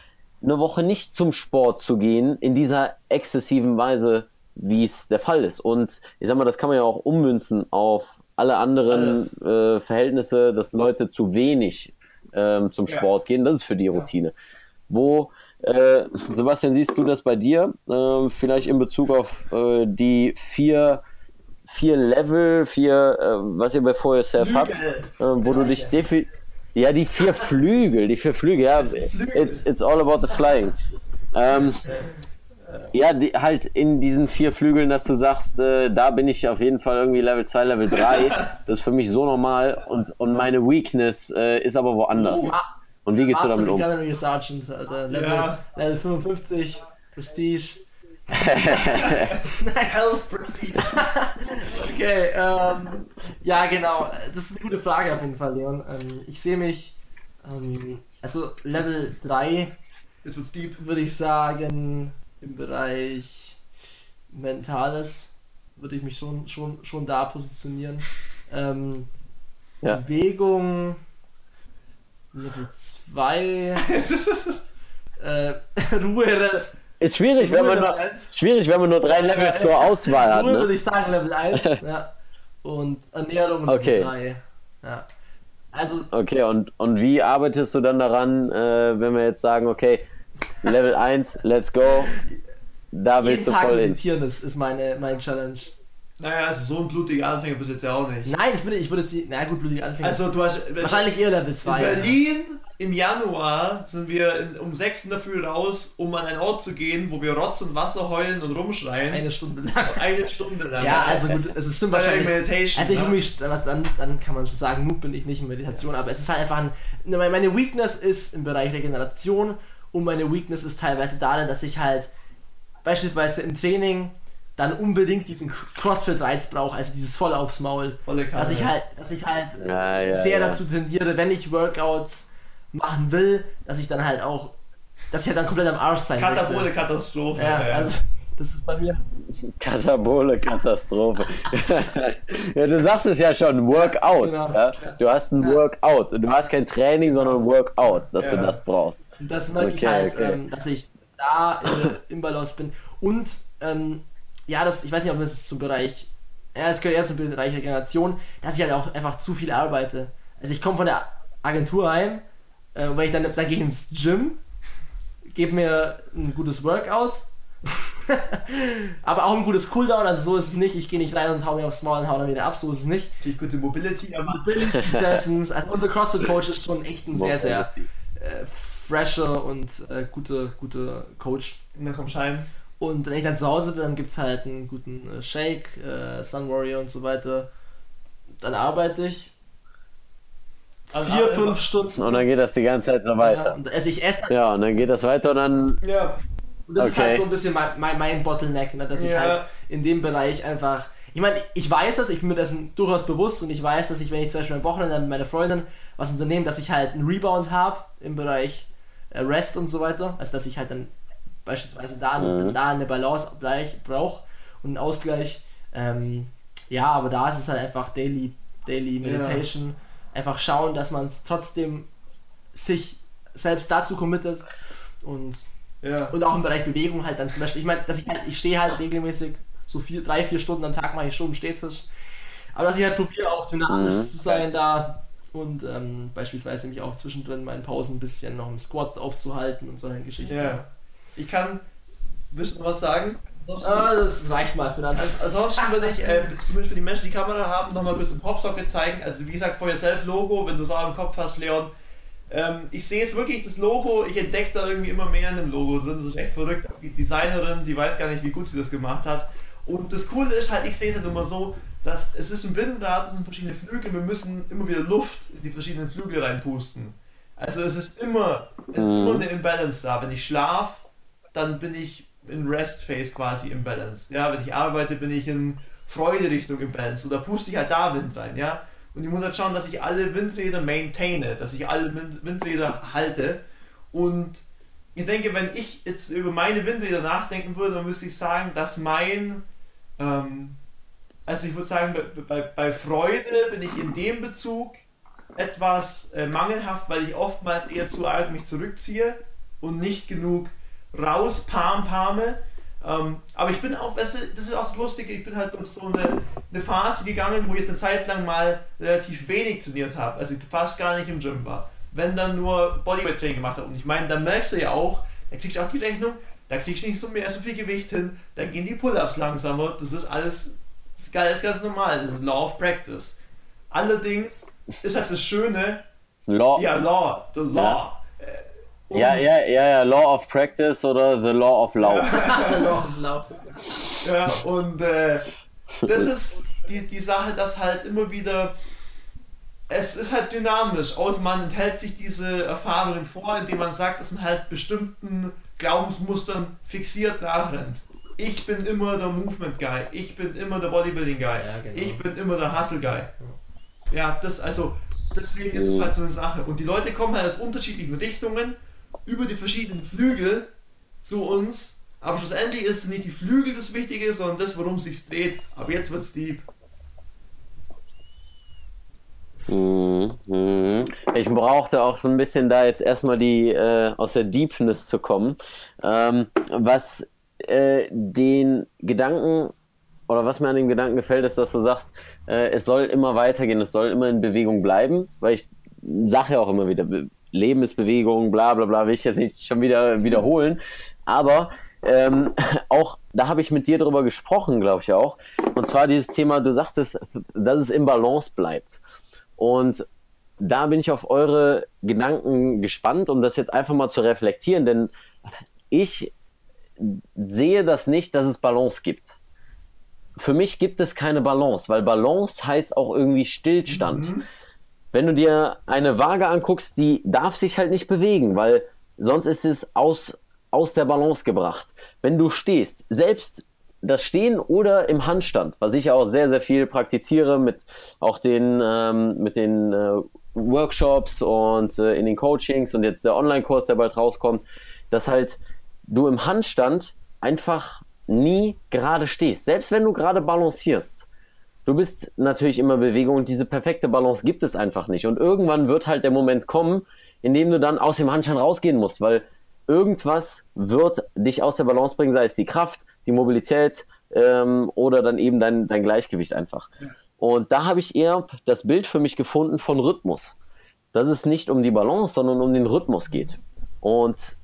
[SPEAKER 1] eine Woche nicht zum Sport zu gehen in dieser exzessiven Weise, wie es der Fall ist. Und ich sag mal, das kann man ja auch ummünzen auf alle anderen äh, Verhältnisse, dass Leute zu wenig ähm, zum
[SPEAKER 3] Ja.
[SPEAKER 1] Sport gehen. Das ist für die Routine. Wo, äh, Sebastian, siehst du das bei dir? Ähm, vielleicht in Bezug auf äh, die vier, vier Level, vier, äh, was ihr bei For Yourself habt, äh, wo du dich defi ja, die vier Flügel, die vier Flügel, ja, it's, it's all about the flying. Ähm, ja, die, halt in diesen vier Flügeln, dass du sagst, äh, da bin ich auf jeden Fall irgendwie Level 2, Level 3. das ist für mich so normal und, und meine Weakness äh, ist aber woanders. Und wie gehst du damit
[SPEAKER 2] Master
[SPEAKER 1] um?
[SPEAKER 2] Gallery Sergeant, Alter. Level,
[SPEAKER 3] Ja.
[SPEAKER 2] Level 55, Prestige. Health Prestige. okay, ähm, ja, genau. Das ist eine gute Frage auf jeden Fall, Leon. Ähm, ich sehe mich, ähm, also Level 3
[SPEAKER 3] Jetzt wird's deep.
[SPEAKER 2] würde ich sagen, im Bereich Mentales würde ich mich schon, schon, schon da positionieren. Ähm,
[SPEAKER 1] Ja.
[SPEAKER 2] Bewegung Level 2 äh, Ruhe
[SPEAKER 1] Ist schwierig, wenn man nur,
[SPEAKER 2] 1.
[SPEAKER 1] schwierig, wenn man nur drei Level zur Auswahl hat.
[SPEAKER 2] Ruhe
[SPEAKER 1] Ne?
[SPEAKER 2] würde ich sagen Level 1 ja. und Ernährung
[SPEAKER 1] Okay.
[SPEAKER 2] Level 3 ja. also
[SPEAKER 1] Okay, und, und wie arbeitest du dann daran, äh, wenn wir jetzt sagen, okay, Level 1, let's go, da
[SPEAKER 2] jeden
[SPEAKER 1] willst du
[SPEAKER 2] Tag
[SPEAKER 1] voll hin.
[SPEAKER 2] meditieren ist, ist meine, mein Challenge
[SPEAKER 3] Naja, also so ein blutiger Anfänger bist du jetzt ja auch nicht.
[SPEAKER 2] nein ich würde ich würde sie na gut blutige Anfänger
[SPEAKER 3] Also du hast
[SPEAKER 2] wahrscheinlich eher Level
[SPEAKER 3] in
[SPEAKER 2] 2
[SPEAKER 3] Berlin im Januar sind wir in, um 6 in der Früh raus, um an einen Ort zu gehen, wo wir Rotz und Wasser heulen und rumschreien.
[SPEAKER 2] eine Stunde lang
[SPEAKER 3] Eine Stunde lang.
[SPEAKER 2] Ja, also gut, es stimmt
[SPEAKER 3] Bei der
[SPEAKER 2] wahrscheinlich.
[SPEAKER 3] Meditation,
[SPEAKER 2] also ich
[SPEAKER 3] ne?
[SPEAKER 2] mich, dann, dann kann man schon sagen, Noob bin ich nicht in Meditation, aber es ist halt einfach ein, ne, meine Weakness ist im Bereich Regeneration und meine Weakness ist teilweise darin, dass ich halt beispielsweise im Training dann unbedingt diesen Crossfit-Reiz brauche, also dieses voll aufs Maul.
[SPEAKER 3] Volle Kanne.
[SPEAKER 2] dass ich halt, dass ich halt äh,
[SPEAKER 1] Ja, ja,
[SPEAKER 2] sehr
[SPEAKER 1] ja.
[SPEAKER 2] dazu tendiere, wenn ich Workouts machen will, dass ich dann halt auch, dass ich halt dann komplett am Arsch sein
[SPEAKER 3] Katabole
[SPEAKER 2] möchte.
[SPEAKER 3] Katastrophe.
[SPEAKER 2] Ja,
[SPEAKER 3] ja.
[SPEAKER 2] also das ist bei mir.
[SPEAKER 1] Katabole Katastrophe. ja, du sagst es ja schon, Workout.
[SPEAKER 2] Genau.
[SPEAKER 1] Ja? Du hast ein Workout. Du hast kein Training, sondern ein Workout, dass du
[SPEAKER 3] Ja.
[SPEAKER 1] das brauchst.
[SPEAKER 2] Und das merke ich
[SPEAKER 1] Okay,
[SPEAKER 2] halt,
[SPEAKER 1] okay.
[SPEAKER 2] Ähm, dass ich da äh, im Balance bin. Und ähm, ja, das, ich weiß nicht, ob das zum Bereich, ja, es gehört eher zum Bereich Regeneration, dass ich halt auch einfach zu viel arbeite. Also ich komme von der Agentur heim, äh, weil ich dann, dann gehe ich ins Gym, gebe mir ein gutes Workout, aber auch ein gutes Cooldown, also so ist es nicht, ich gehe nicht rein und hau mir aufs Maul und hau dann wieder ab, so ist es nicht.
[SPEAKER 3] Natürlich gute Mobility, aber
[SPEAKER 2] Mobility Sessions. Also unser CrossFit-Coach ist schon echt ein sehr, sehr äh, fresher und äh, guter, guter Coach.
[SPEAKER 3] na komm, Schein.
[SPEAKER 2] Und wenn ich dann zu Hause bin, dann gibt es halt einen guten äh, Shake, äh, Sun Warrior und so weiter. Dann arbeite ich
[SPEAKER 3] Also
[SPEAKER 2] vier, fünf Stunden.
[SPEAKER 1] Und dann geht das die ganze Zeit so
[SPEAKER 2] Ja,
[SPEAKER 1] weiter.
[SPEAKER 2] und also ich esse dann,
[SPEAKER 1] Ja, und dann geht das weiter und dann.
[SPEAKER 3] Ja.
[SPEAKER 2] und das ist
[SPEAKER 1] okay.
[SPEAKER 2] halt so ein bisschen mein, mein, mein Bottleneck, ne, dass ich
[SPEAKER 3] Ja.
[SPEAKER 2] halt in dem Bereich einfach. Ich meine, ich weiß das, ich bin mir dessen durchaus bewusst und ich weiß, dass ich, wenn ich zum Beispiel am Wochenende mit meiner Freundin was unternehme, dass ich halt einen Rebound habe im Bereich äh, Rest und so weiter. Also, dass ich halt dann beispielsweise da,
[SPEAKER 1] Mhm.
[SPEAKER 2] da eine Balance brauche und einen Ausgleich. Ähm, ja, aber da ist es halt einfach Daily, Daily Meditation. Einfach schauen, dass man es trotzdem sich selbst dazu committet und
[SPEAKER 3] Ja.
[SPEAKER 2] und auch im Bereich Bewegung halt dann zum Beispiel, ich meine, dass ich halt, ich stehe halt regelmäßig so vier, drei, vier Stunden am Tag mache ich schon im Stehtisch. Aber dass ich halt probiere auch dynamisch
[SPEAKER 1] Mhm.
[SPEAKER 2] zu sein da und ähm, beispielsweise mich auch zwischendrin in meinen Pausen ein bisschen noch im Squat aufzuhalten und solche Geschichten.
[SPEAKER 3] Ja. Ich kann. Willst du noch was sagen?
[SPEAKER 2] Ah, das reicht mal für Anfang.
[SPEAKER 3] Ansonsten würde ich, äh, zumindest für die Menschen, die Kamera haben, nochmal kurz den Popsocket zeigen. Also wie gesagt, for yourself Logo, wenn du es auch im Kopf hast, Leon. Ähm, ich sehe es wirklich, das Logo, ich entdecke da irgendwie immer mehr in dem Logo drin. Das ist echt verrückt. Auch Die Designerin, die weiß gar nicht, wie gut sie das gemacht hat. Und das Coole ist halt, ich sehe es halt immer so, dass es ist ein Windrad, es sind verschiedene Flügel, wir müssen immer wieder Luft in die verschiedenen Flügel reinpusten. Also es ist immer, es ist immer eine Imbalance da. Wenn ich schlafe, dann bin ich in Rest Phase quasi im Balance. Ja, wenn ich arbeite, bin ich in Freude Richtung im Balance. Oder puste ich halt da Wind rein, ja. Und ich muss halt schauen, dass ich alle Windräder maintaine, dass ich alle Wind- Windräder halte. Und ich denke, wenn ich jetzt über meine Windräder nachdenken würde, dann müsste ich sagen, dass mein, ähm, also ich würde sagen, bei, bei, Freude bin ich in dem Bezug etwas äh, mangelhaft, weil ich oftmals eher zu arg mich zurückziehe und nicht genug raus pam pame. Ähm, aber ich bin auch, das ist auch das Lustige, ich bin halt durch so eine, eine Phase gegangen, wo ich jetzt eine Zeit lang mal relativ wenig trainiert habe, also fast gar nicht im Gym war. Wenn dann nur Bodyweight Training gemacht habe. Und ich meine, da merkst du ja auch, da kriegst du auch die Rechnung, da kriegst du nicht so mehr so viel Gewicht hin, da gehen die Pull-Ups langsamer, das ist alles das ist ganz normal, das ist Law of Practice. Allerdings ist halt das Schöne,
[SPEAKER 1] Law.
[SPEAKER 3] ja, Law, the Law. Äh,
[SPEAKER 1] Ja, ja, ja, ja, Law of Practice oder The Law of Love.
[SPEAKER 3] Ja, und äh, das ist die, die Sache, dass halt immer wieder. Es ist halt dynamisch, außer man enthält sich diese Erfahrungen vor, indem man sagt, dass man halt bestimmten Glaubensmustern fixiert nachrennt. Ich bin immer der Movement Guy, ich bin immer der Bodybuilding Guy,
[SPEAKER 2] Ja, genau.
[SPEAKER 3] ich bin immer der Hustle Guy. Ja, das also, deswegen ist das halt so eine Sache. Und die Leute kommen halt aus unterschiedlichen Richtungen über die verschiedenen Flügel zu uns. Aber schlussendlich ist nicht die Flügel das Wichtige, sondern das, worum es sich dreht. Aber jetzt wird's deep.
[SPEAKER 1] Mhm. Ich brauchte auch so ein bisschen da jetzt erstmal die äh, aus der Deepness zu kommen. Ähm, was äh, den Gedanken oder was mir an dem Gedanken gefällt, ist, dass du sagst, äh, es soll immer weitergehen, es soll immer in Bewegung bleiben, weil ich sage ja auch immer wieder, Leben ist Bewegung, bla bla bla, will ich jetzt nicht schon wieder wiederholen. Aber ähm, auch da habe ich mit dir drüber gesprochen, glaube ich auch. Und zwar dieses Thema, du sagtest, dass es im Balance bleibt. Und da bin ich auf eure Gedanken gespannt, um das jetzt einfach mal zu reflektieren, denn ich sehe das nicht, dass es Balance gibt. Für mich gibt es keine Balance, weil Balance heißt auch irgendwie Stillstand. Wenn du dir eine Waage anguckst, die darf sich halt nicht bewegen, weil sonst ist es aus, aus der Balance gebracht. Wenn du stehst, selbst das Stehen oder im Handstand, was ich auch sehr, sehr viel praktiziere mit auch den, ähm, mit den äh, Workshops und äh, in den Coachings und jetzt der Online-Kurs, der bald rauskommt, dass halt du im Handstand einfach nie gerade stehst. Selbst wenn du gerade balancierst. Du bist natürlich immer Bewegung und diese perfekte Balance gibt es einfach nicht. Und irgendwann wird halt der Moment kommen, in dem du dann aus dem Handstand rausgehen musst, weil irgendwas wird dich aus der Balance bringen, sei es die Kraft, die Mobilität ähm, oder dann eben dein, dein Gleichgewicht einfach. Und da habe ich eher das Bild für mich gefunden von Rhythmus. Dass es nicht um die Balance, sondern um den Rhythmus geht. Und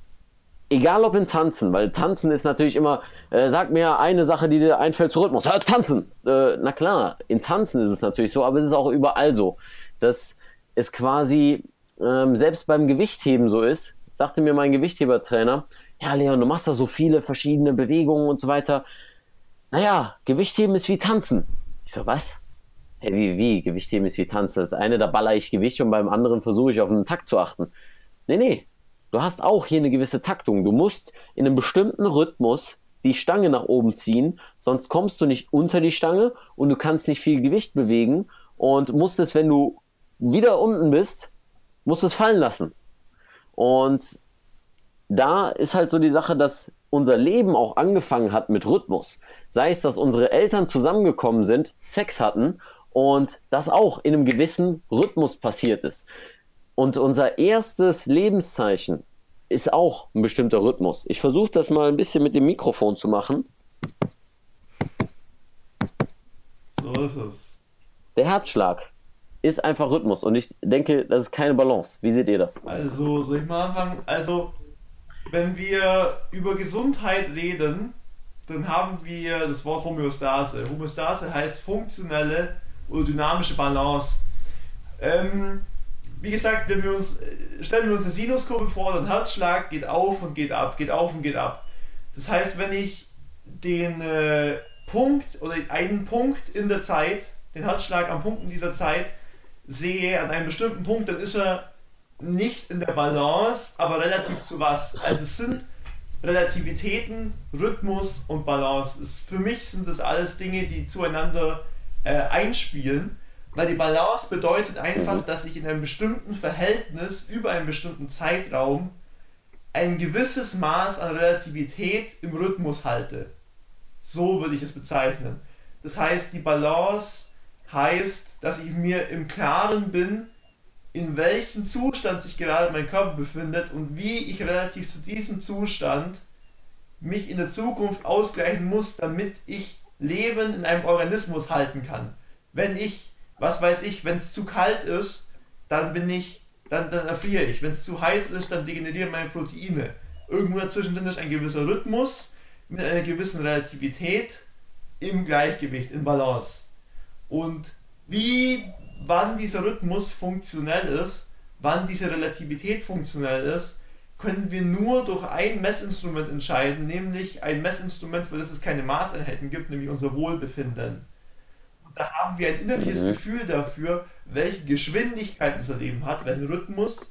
[SPEAKER 1] egal ob in Tanzen, weil Tanzen ist natürlich immer, äh, sag mir eine Sache, die dir einfällt zu Rhythmus. Ja, tanzen! Äh, na klar, in Tanzen ist es natürlich so, aber es ist auch überall so, dass es quasi ähm, selbst beim Gewichtheben so ist, sagte mir mein Gewichthebertrainer, ja Leon, du machst da so viele verschiedene Bewegungen und so weiter. Naja, Gewichtheben ist wie Tanzen. Ich so, was? Hey, wie, wie? Gewichtheben ist wie Tanzen. Das eine, da baller ich Gewicht und beim anderen versuche ich auf einen Takt zu achten. Nee, nee. Du hast auch hier eine gewisse Taktung. Du musst in einem bestimmten Rhythmus die Stange nach oben ziehen, sonst kommst du nicht unter die Stange und du kannst nicht viel Gewicht bewegen und musst es, wenn du wieder unten bist, musst es fallen lassen. Und da ist halt so die Sache, dass unser Leben auch angefangen hat mit Rhythmus. Sei es, dass unsere Eltern zusammengekommen sind, Sex hatten und das auch in einem gewissen Rhythmus passiert ist. Und unser erstes Lebenszeichen ist auch ein bestimmter Rhythmus. Ich versuche das mal ein bisschen mit dem Mikrofon zu machen.
[SPEAKER 3] So ist es.
[SPEAKER 1] Der Herzschlag ist einfach Rhythmus und ich denke, das ist keine Balance. Wie seht ihr das?
[SPEAKER 3] Also, soll ich mal anfangen? Also, wenn wir über Gesundheit reden, dann haben wir das Wort Homöostase. Homöostase heißt funktionelle oder dynamische Balance. Ähm, wie gesagt, wenn wir uns, äh, stellen wir uns eine Sinuskurve vor, dann Herzschlag geht auf und geht ab, geht auf und geht ab. Das heißt, wenn ich den äh, Punkt oder einen Punkt in der Zeit, den Herzschlag am Punkt in dieser Zeit sehe, an einem bestimmten Punkt, dann ist er nicht in der Balance, aber relativ zu was. Also es sind Relativitäten, Rhythmus und Balance. Es, für mich sind das alles Dinge, die zueinander äh, einspielen, weil die Balance bedeutet einfach, dass ich in einem bestimmten Verhältnis über einen bestimmten Zeitraum ein gewisses Maß an Relativität im Rhythmus halte. So würde ich es bezeichnen. Das heißt, die Balance heißt, dass ich mir im Klaren bin, in welchem Zustand sich gerade mein Körper befindet und wie ich relativ zu diesem Zustand mich in der Zukunft ausgleichen muss, damit ich Leben in einem Organismus halten kann. Wenn ich, was weiß ich, wenn es zu kalt ist, dann bin ich, dann, dann erfriere ich. Wenn es zu heiß ist, dann degenerieren meine Proteine. Irgendwo dazwischen ist ein gewisser Rhythmus mit einer gewissen Relativität im Gleichgewicht, in Balance. Und wie, wann dieser Rhythmus funktionell ist, wann diese Relativität funktionell ist, können wir nur durch ein Messinstrument entscheiden, nämlich ein Messinstrument, für das es keine Maßeinheiten gibt, nämlich unser Wohlbefinden. Da haben wir ein innerliches
[SPEAKER 1] Mhm.
[SPEAKER 3] Gefühl dafür, welche Geschwindigkeit unser Leben hat, welchen Rhythmus,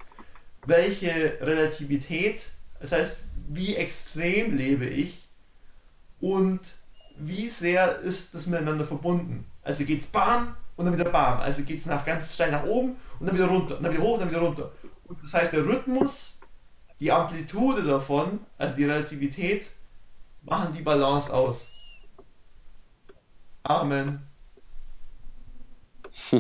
[SPEAKER 3] welche Relativität, das heißt, wie extrem lebe ich und wie sehr ist das miteinander verbunden. Also geht's bam und dann wieder bam. Also geht's nach ganz steil nach oben und dann wieder runter, und dann wieder hoch und dann wieder runter. Und das heißt, der Rhythmus, die Amplitude davon, also die Relativität, machen die Balance aus. Amen.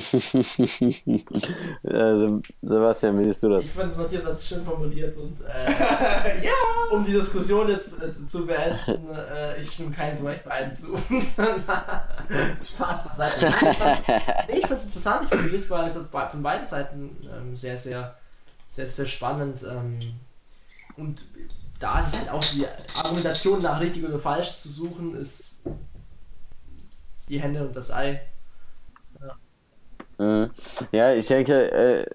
[SPEAKER 1] Also, Sebastian, wie siehst du
[SPEAKER 2] Ich
[SPEAKER 1] das?
[SPEAKER 2] fand Matthias hat es schön formuliert und äh,
[SPEAKER 3] Ja!
[SPEAKER 2] um die Diskussion jetzt äh, zu beenden, äh, ich stimme keinem von euch beiden zu. Spaß beiseite. Ich nee, ich fand's interessant, ich finde die Sichtweise von beiden Seiten ähm, sehr, sehr, sehr, sehr spannend. Ähm, und da ist es halt auch die Argumentation nach richtig oder falsch zu suchen, ist die Hände und das Ei.
[SPEAKER 1] Mhm. Ja, ich denke, äh,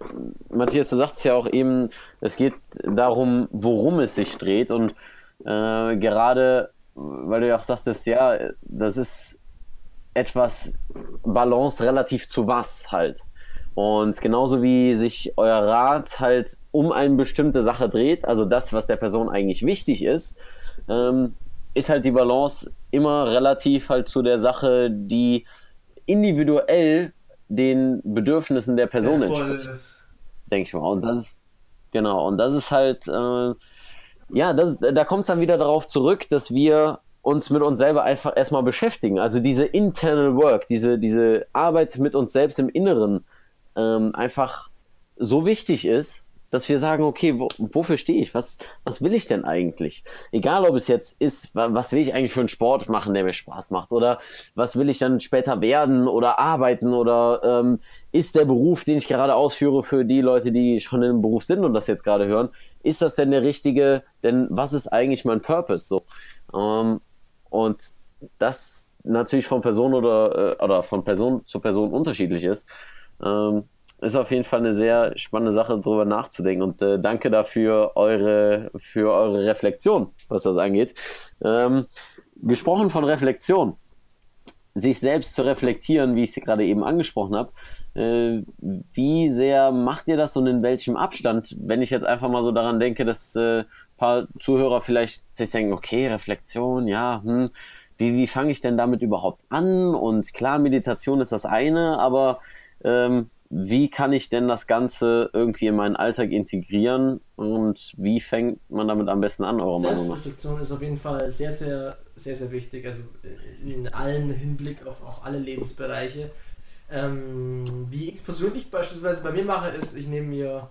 [SPEAKER 1] Matthias, du sagst ja auch eben, es geht darum, worum es sich dreht und äh, gerade, weil du ja auch sagtest, ja, das ist etwas Balance relativ zu was halt. Und genauso wie sich euer Rat halt um eine bestimmte Sache dreht, also das, was der Person eigentlich wichtig ist, ähm, ist halt die Balance immer relativ halt zu der Sache, die individuell den Bedürfnissen der Person entspricht
[SPEAKER 3] Volles.
[SPEAKER 1] denke ich mal. Und das ist, genau, und das ist halt, äh, ja, das, da kommt es dann wieder darauf zurück, dass wir uns mit uns selber einfach erstmal beschäftigen. Also diese internal work, diese, diese Arbeit mit uns selbst im Inneren ähm, einfach so wichtig ist, dass wir sagen, okay, wo, wofür stehe ich? Was, was will ich denn eigentlich? Egal, ob es jetzt ist, wa- was will ich eigentlich für einen Sport machen, der mir Spaß macht? Oder was will ich dann später werden oder arbeiten? Oder ähm, ist der Beruf, den ich gerade ausführe, für die Leute, die schon im Beruf sind und das jetzt gerade hören, ist das denn der richtige? Denn was ist eigentlich mein Purpose? So. Ähm, und das natürlich von Person oder, äh, oder von Person zu Person unterschiedlich ist, ähm, ist auf jeden Fall eine sehr spannende Sache, darüber nachzudenken. Und äh, danke dafür eure, für eure Reflexion, was das angeht. Ähm, gesprochen von Reflexion, sich selbst zu reflektieren, wie ich es gerade eben angesprochen habe. Äh, wie sehr macht ihr das und in welchem Abstand? Wenn ich jetzt einfach mal so daran denke, dass äh, paar Zuhörer vielleicht sich denken, okay, Reflexion, ja, hm, wie, wie fange ich denn damit überhaupt an? Und klar, Meditation ist das eine, aber ähm, wie kann ich denn das Ganze irgendwie in meinen Alltag integrieren und wie fängt man damit am besten an, eurer?
[SPEAKER 2] Selbstreflexion ist auf jeden Fall sehr, sehr, sehr, sehr wichtig. Also in allen Hinblick auf, auf alle Lebensbereiche. Ähm, wie ich persönlich beispielsweise bei mir mache, ist, ich nehme mir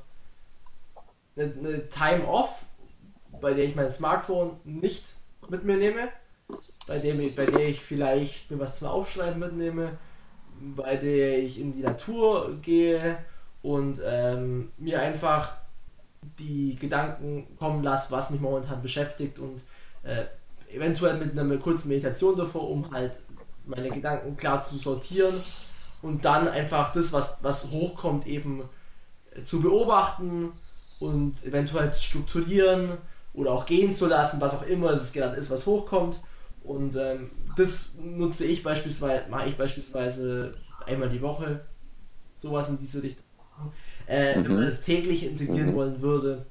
[SPEAKER 2] eine, eine Time Off, bei der ich mein Smartphone nicht mit mir nehme, bei, dem, bei der ich vielleicht mir was zum Aufschreiben mitnehme, bei der ich in die Natur gehe und ähm, mir einfach die Gedanken kommen lasse, was mich momentan beschäftigt und äh, eventuell mit einer kurzen Meditation davor, um halt meine Gedanken klar zu sortieren und dann einfach das, was, was hochkommt, eben äh, zu beobachten und eventuell zu strukturieren oder auch gehen zu lassen, was auch immer es gerade ist, was hochkommt. Und ähm, das nutze ich beispielsweise, mache ich beispielsweise einmal die Woche, sowas in diese Richtung. Äh, Wenn man das täglich integrieren wollen würde,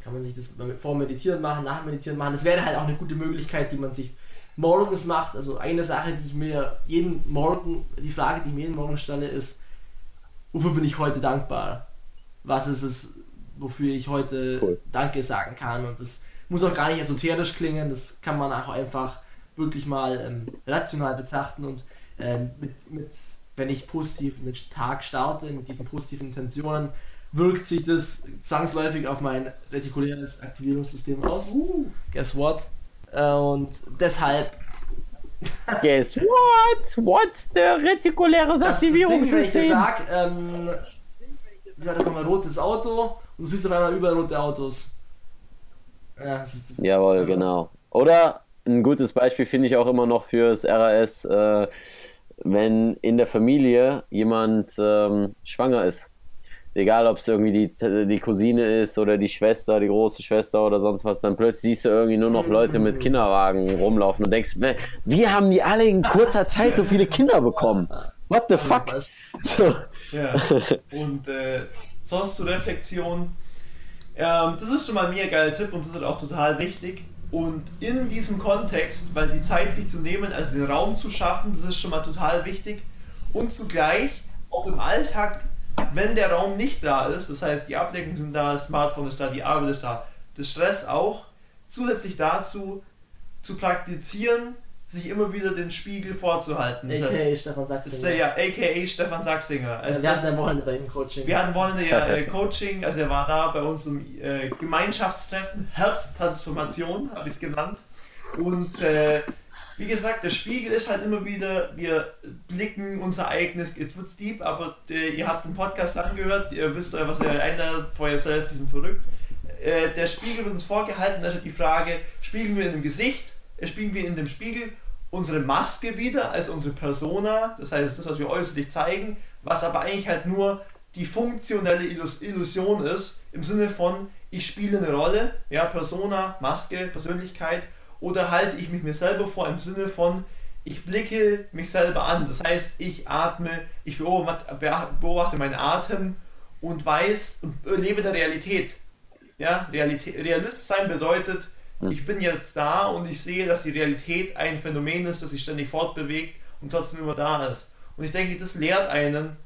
[SPEAKER 2] kann man sich das vor Meditieren machen, nach Meditieren machen. Das wäre halt auch eine gute Möglichkeit, die man sich morgens macht. Also eine Sache, die ich mir jeden Morgen, die Frage, die ich mir jeden Morgen stelle, ist, wofür bin ich heute dankbar? Was ist es, wofür ich heute
[SPEAKER 1] Cool.
[SPEAKER 2] Danke sagen kann? Und das muss auch gar nicht esoterisch klingen, das kann man auch einfach wirklich mal ähm, rational betrachten und ähm, mit, mit, wenn ich positiv in den Tag starte, mit diesen positiven Intentionen, wirkt sich das zwangsläufig auf mein retikuläres Aktivierungssystem aus. Guess what? Äh, und deshalb
[SPEAKER 1] Guess what? What's the retikuläres
[SPEAKER 2] das ist das Ding, wenn ich dir
[SPEAKER 1] Aktivierungssystem?
[SPEAKER 2] sag, ähm, wie war das nochmal, rotes Auto und du siehst auf einmal überall rote Autos. Ja, ist,
[SPEAKER 1] Jawohl, genau. Oder ein gutes Beispiel finde ich auch immer noch fürs RAS, äh, wenn in der Familie jemand ähm, schwanger ist. egal ob es irgendwie die, die Cousine ist oder die Schwester, die große Schwester oder sonst was, dann plötzlich siehst du irgendwie nur noch Leute mit Kinderwagen rumlaufen und denkst, wie haben die alle in kurzer Zeit so viele Kinder bekommen? What the fuck? So.
[SPEAKER 3] Ja. Und äh, sonst zur Reflexion. Ähm, das ist schon mal ein mega geiler Tipp und das ist auch total wichtig. Und in diesem Kontext, weil die Zeit sich zu nehmen, also den Raum zu schaffen, das ist schon mal total wichtig. Und zugleich auch im Alltag, wenn der Raum nicht da ist, das heißt die Ablenkungen sind da, das Smartphone ist da, die Arbeit ist da, der Stress auch, zusätzlich dazu zu praktizieren, sich immer wieder den Spiegel vorzuhalten.
[SPEAKER 2] A.k.a. Stefan
[SPEAKER 3] ist
[SPEAKER 2] Sachsen.
[SPEAKER 3] ja aka Stefan Sachsinger. Also
[SPEAKER 2] wir hatten ein Wochenende bei ihm Coaching.
[SPEAKER 3] wir hatten Wochenende ja äh, Coaching, also er war da bei uns im äh, Gemeinschaftstreffen, Herbsttransformation, habe ich es genannt. Und äh, wie gesagt, der Spiegel ist halt immer wieder, wir blicken unser eigenes, jetzt wird's deep, aber äh, ihr habt den Podcast angehört, ihr wisst ja, was ihr einladet for yourself, die sind verrückt. Äh, der Spiegel wird uns vorgehalten, da ist halt die Frage, spiegeln wir in dem Gesicht, äh, spiegeln wir in dem Spiegel unsere Maske wieder, also unsere Persona, das heißt das, was wir äußerlich zeigen, was aber eigentlich halt nur die funktionelle Illus Illusion ist, im Sinne von, ich spiele eine Rolle, ja, Persona, Maske, Persönlichkeit, oder halte ich mich mir selber vor im Sinne von, ich blicke mich selber an, das heißt, ich atme, ich beobachte meinen Atem und weiß und lebe der Realität. Ja, Realität, Realist sein bedeutet, ich bin jetzt da und ich sehe, dass die Realität ein Phänomen ist, das sich ständig fortbewegt und trotzdem immer da ist. Und ich denke, das lehrt einen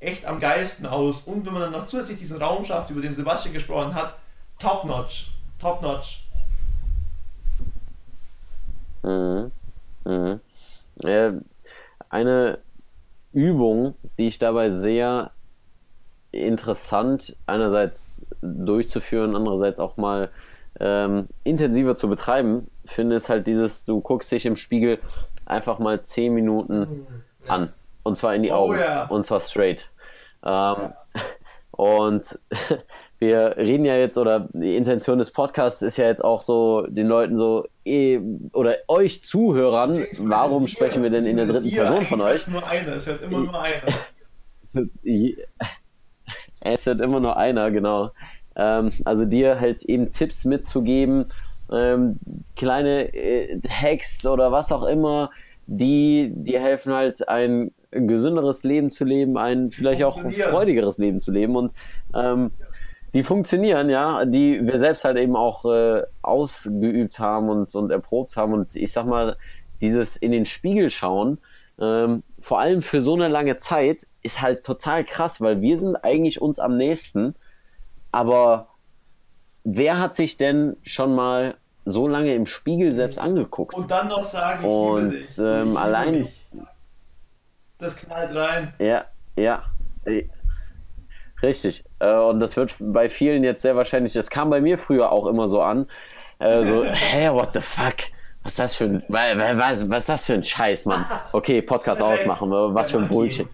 [SPEAKER 3] echt am Geisten aus. Und wenn man dann noch zusätzlich diesen Raum schafft, über den Sebastian gesprochen hat, top notch. Top notch.
[SPEAKER 1] Mhm. Mhm. Äh, eine Übung, die ich dabei sehr interessant einerseits durchzuführen, andererseits auch mal ähm, intensiver zu betreiben, finde ist halt dieses, du guckst dich im Spiegel einfach mal 10 Minuten an. Und zwar in die
[SPEAKER 3] Oh
[SPEAKER 1] Augen.
[SPEAKER 3] ja.
[SPEAKER 1] Und zwar straight. Ähm, Und wir reden ja jetzt, oder die Intention des Podcasts ist ja jetzt auch so, den Leuten so, eh, oder euch Zuhörern, warum
[SPEAKER 3] Dir,
[SPEAKER 1] sprechen wir denn in der dritten
[SPEAKER 3] dir,
[SPEAKER 1] Person von euch?
[SPEAKER 3] hört's nur einer, es hört immer nur einer.
[SPEAKER 1] Es wird immer nur einer, genau. Ähm, also dir halt eben Tipps mitzugeben, ähm, kleine äh, Hacks oder was auch immer, die dir helfen halt ein gesünderes Leben zu leben, ein vielleicht auch freudigeres Leben zu leben. Und ähm, die funktionieren, ja, die wir selbst halt eben auch äh, ausgeübt haben und, und erprobt haben. Und ich sag mal, dieses in den Spiegel schauen, ähm, vor allem für so eine lange Zeit, ist halt total krass, weil wir sind eigentlich uns am nächsten, aber wer hat sich denn schon mal so lange im Spiegel selbst angeguckt?
[SPEAKER 3] Und dann noch sagen, ich
[SPEAKER 1] Und,
[SPEAKER 3] liebe dich.
[SPEAKER 1] ähm,
[SPEAKER 3] ich liebe
[SPEAKER 1] allein-
[SPEAKER 3] mich. Das knallt rein.
[SPEAKER 1] Ja, ja. Richtig. Äh, Und das wird bei vielen jetzt sehr wahrscheinlich, das kam bei mir früher auch immer so an. Äh, so, hä, what the fuck? Was ist das für ein, wa- wa- was, was ist das für ein Scheiß, Mann? Okay, Podcast ausmachen, was für ein Bullshit.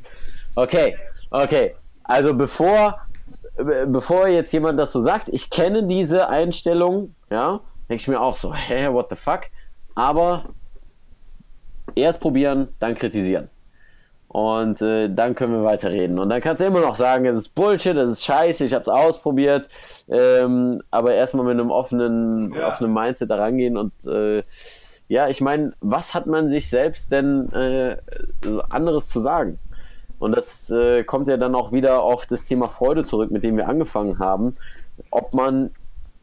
[SPEAKER 1] Okay, okay. Also bevor, be- bevor jetzt jemand das so sagt, ich kenne diese Einstellung, ja, denke ich mir auch so, hä, what the fuck? Aber erst probieren, dann kritisieren. Und äh, dann können wir weiterreden. Und dann kannst du immer noch sagen, es ist Bullshit, es ist scheiße, ich habe es ausprobiert. Ähm, aber erstmal mit einem offenen,
[SPEAKER 3] Ja.
[SPEAKER 1] offenen Mindset da rangehen. Und äh, ja, ich meine, was hat man sich selbst denn äh, anderes zu sagen? Und das äh, kommt ja dann auch wieder auf das Thema Freude zurück, mit dem wir angefangen haben. Ob man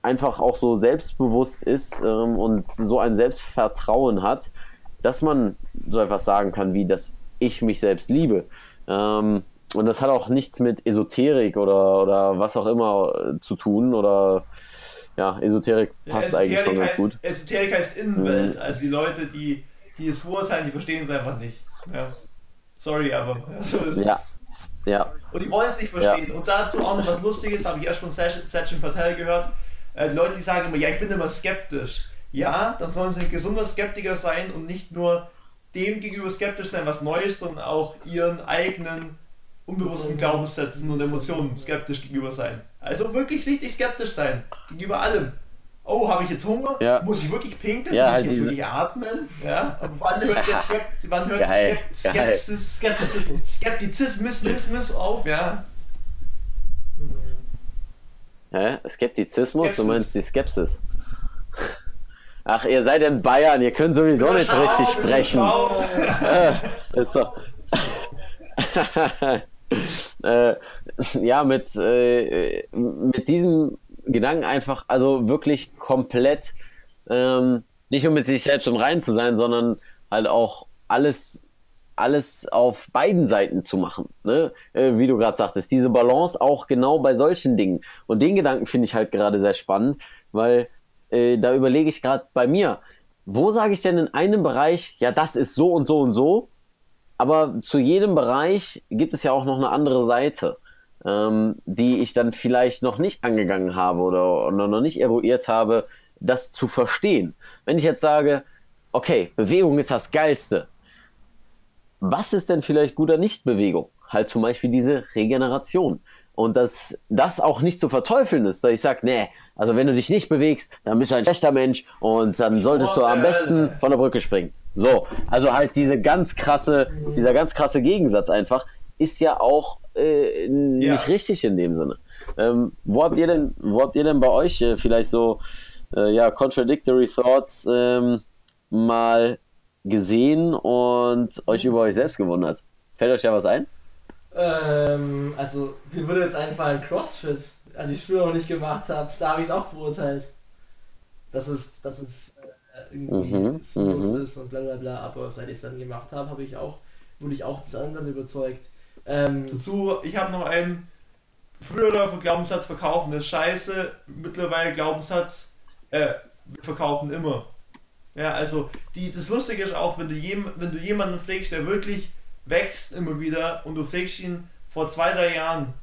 [SPEAKER 1] einfach auch so selbstbewusst ist ähm, und so ein Selbstvertrauen hat, dass man so etwas sagen kann, wie dass ich mich selbst liebe. Ähm, und das hat auch nichts mit Esoterik oder, oder was auch immer äh, zu tun. Oder ja, Esoterik
[SPEAKER 3] Ja,
[SPEAKER 1] passt eigentlich schon ganz
[SPEAKER 3] heißt,
[SPEAKER 1] gut. Mhm.
[SPEAKER 3] Esoterik heißt Innenwelt. Also die Leute, die, die es verurteilen, die verstehen es einfach nicht. Ja. Sorry, aber.
[SPEAKER 1] Ja, ja,
[SPEAKER 3] Und die wollen es nicht verstehen. Und dazu auch noch was Lustiges, habe ich erst von Sachin Patel gehört. Äh, die Leute, die sagen immer, ja, ich bin immer skeptisch. Ja, dann sollen sie ein gesunder Skeptiker sein und nicht nur dem gegenüber skeptisch sein, was neu ist, sondern auch ihren eigenen unbewussten Glaubenssätzen und Emotionen skeptisch gegenüber sein. Also wirklich richtig skeptisch sein. Gegenüber allem. Oh, habe ich jetzt Hunger?
[SPEAKER 1] Ja.
[SPEAKER 3] Muss ich wirklich pinkeln?
[SPEAKER 1] Ja,
[SPEAKER 3] Muss
[SPEAKER 1] halt
[SPEAKER 3] ich jetzt
[SPEAKER 1] diese-
[SPEAKER 3] wirklich atmen? Ja. Und wann hört der Skept wann hört
[SPEAKER 1] Geil.
[SPEAKER 3] Skepsis, Skeptizismus, Skeptizismus auf? Ja.
[SPEAKER 1] Hä? Skeptizismus?
[SPEAKER 3] Skepsis.
[SPEAKER 1] Du meinst die Skepsis. Ach, ihr seid in Bayern, ihr könnt sowieso nicht
[SPEAKER 3] Schau,
[SPEAKER 1] richtig sprechen.
[SPEAKER 3] schau.
[SPEAKER 1] Ist doch. äh, ja, mit, äh, mit diesem Gedanken einfach, also wirklich komplett, ähm, nicht nur mit sich selbst im Reinen zu sein, sondern halt auch alles, alles auf beiden Seiten zu machen. Ne? Äh, wie du gerade sagtest, diese Balance auch genau bei solchen Dingen. Und den Gedanken finde ich halt gerade sehr spannend, weil äh, da überlege ich gerade bei mir, wo sage ich denn in einem Bereich, ja, das ist so und so und so, aber zu jedem Bereich gibt es ja auch noch eine andere Seite, ähm, die ich dann vielleicht noch nicht angegangen habe oder, oder noch nicht eruiert habe, das zu verstehen. Wenn ich jetzt sage, okay, Bewegung ist das Geilste, was ist denn vielleicht guter Nichtbewegung? Halt zum Beispiel diese Regeneration. Und dass das auch nicht zu verteufeln ist, dass ich sage, nee, also wenn du dich nicht bewegst, dann bist du ein schlechter Mensch und dann solltest du am besten von der Brücke springen. So, also halt diese ganz krasse, dieser ganz krasse Gegensatz einfach ist ja auch äh, nicht
[SPEAKER 3] Ja.
[SPEAKER 1] richtig in dem Sinne. Ähm, wo habt ihr denn, wo habt ihr denn bei euch äh, vielleicht so äh, ja contradictory thoughts ähm, mal gesehen und euch über euch selbst gewundert? Fällt euch ja was ein?
[SPEAKER 2] Ähm, also, mir würde jetzt einfallen CrossFit. Als ich es früher noch nicht gemacht habe, da habe ich es auch verurteilt. Dass es, dass es äh, irgendwie
[SPEAKER 1] Mhm,
[SPEAKER 2] sinnlos
[SPEAKER 1] mhm.
[SPEAKER 2] ist und bla bla bla. Aber seit ich es dann gemacht habe, habe ich auch, wurde ich auch des anderen überzeugt. Ähm,
[SPEAKER 3] Dazu, ich habe noch einen früher Glaubenssatz verkaufen ist scheiße, mittlerweile Glaubenssatz äh, verkaufen immer. Ja, also die, das Lustige ist auch, wenn du, jem, wenn du jemanden fragst, der wirklich wächst immer wieder und du fragst ihn vor zwei, drei Jahren,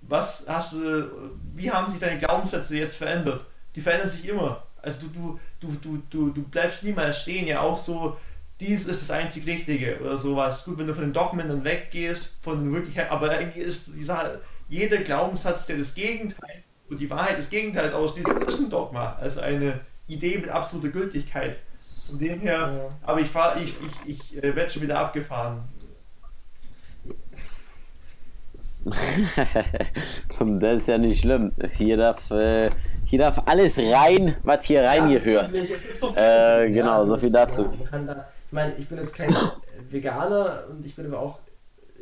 [SPEAKER 3] was hast du, wie haben sich deine Glaubenssätze jetzt verändert? Die verändern sich immer. Also du, du, du, du, du, du bleibst niemals stehen, ja auch so, dies ist das einzig Richtige oder sowas. Gut, wenn du von den Dogmen dann weggehst, von den Wirklichkeit, aber eigentlich ist dieser, jeder Glaubenssatz, der das Gegenteil und die Wahrheit des Gegenteils ausschließt, ist ein Dogma. Also eine Idee mit absoluter Gültigkeit. Von dem her,
[SPEAKER 2] Ja.
[SPEAKER 3] aber ich fahr, ich, ich, ich äh, werde schon wieder abgefahren.
[SPEAKER 1] Das ist ja nicht schlimm. Hier darf, äh, hier darf alles rein, was hier reingehört.
[SPEAKER 2] Ja, es gibt so
[SPEAKER 1] Äh,
[SPEAKER 2] viel-
[SPEAKER 1] genau, so
[SPEAKER 2] es
[SPEAKER 1] viel dazu.
[SPEAKER 2] ja, man kann da, ich meine, ich bin jetzt kein Veganer und ich bin aber auch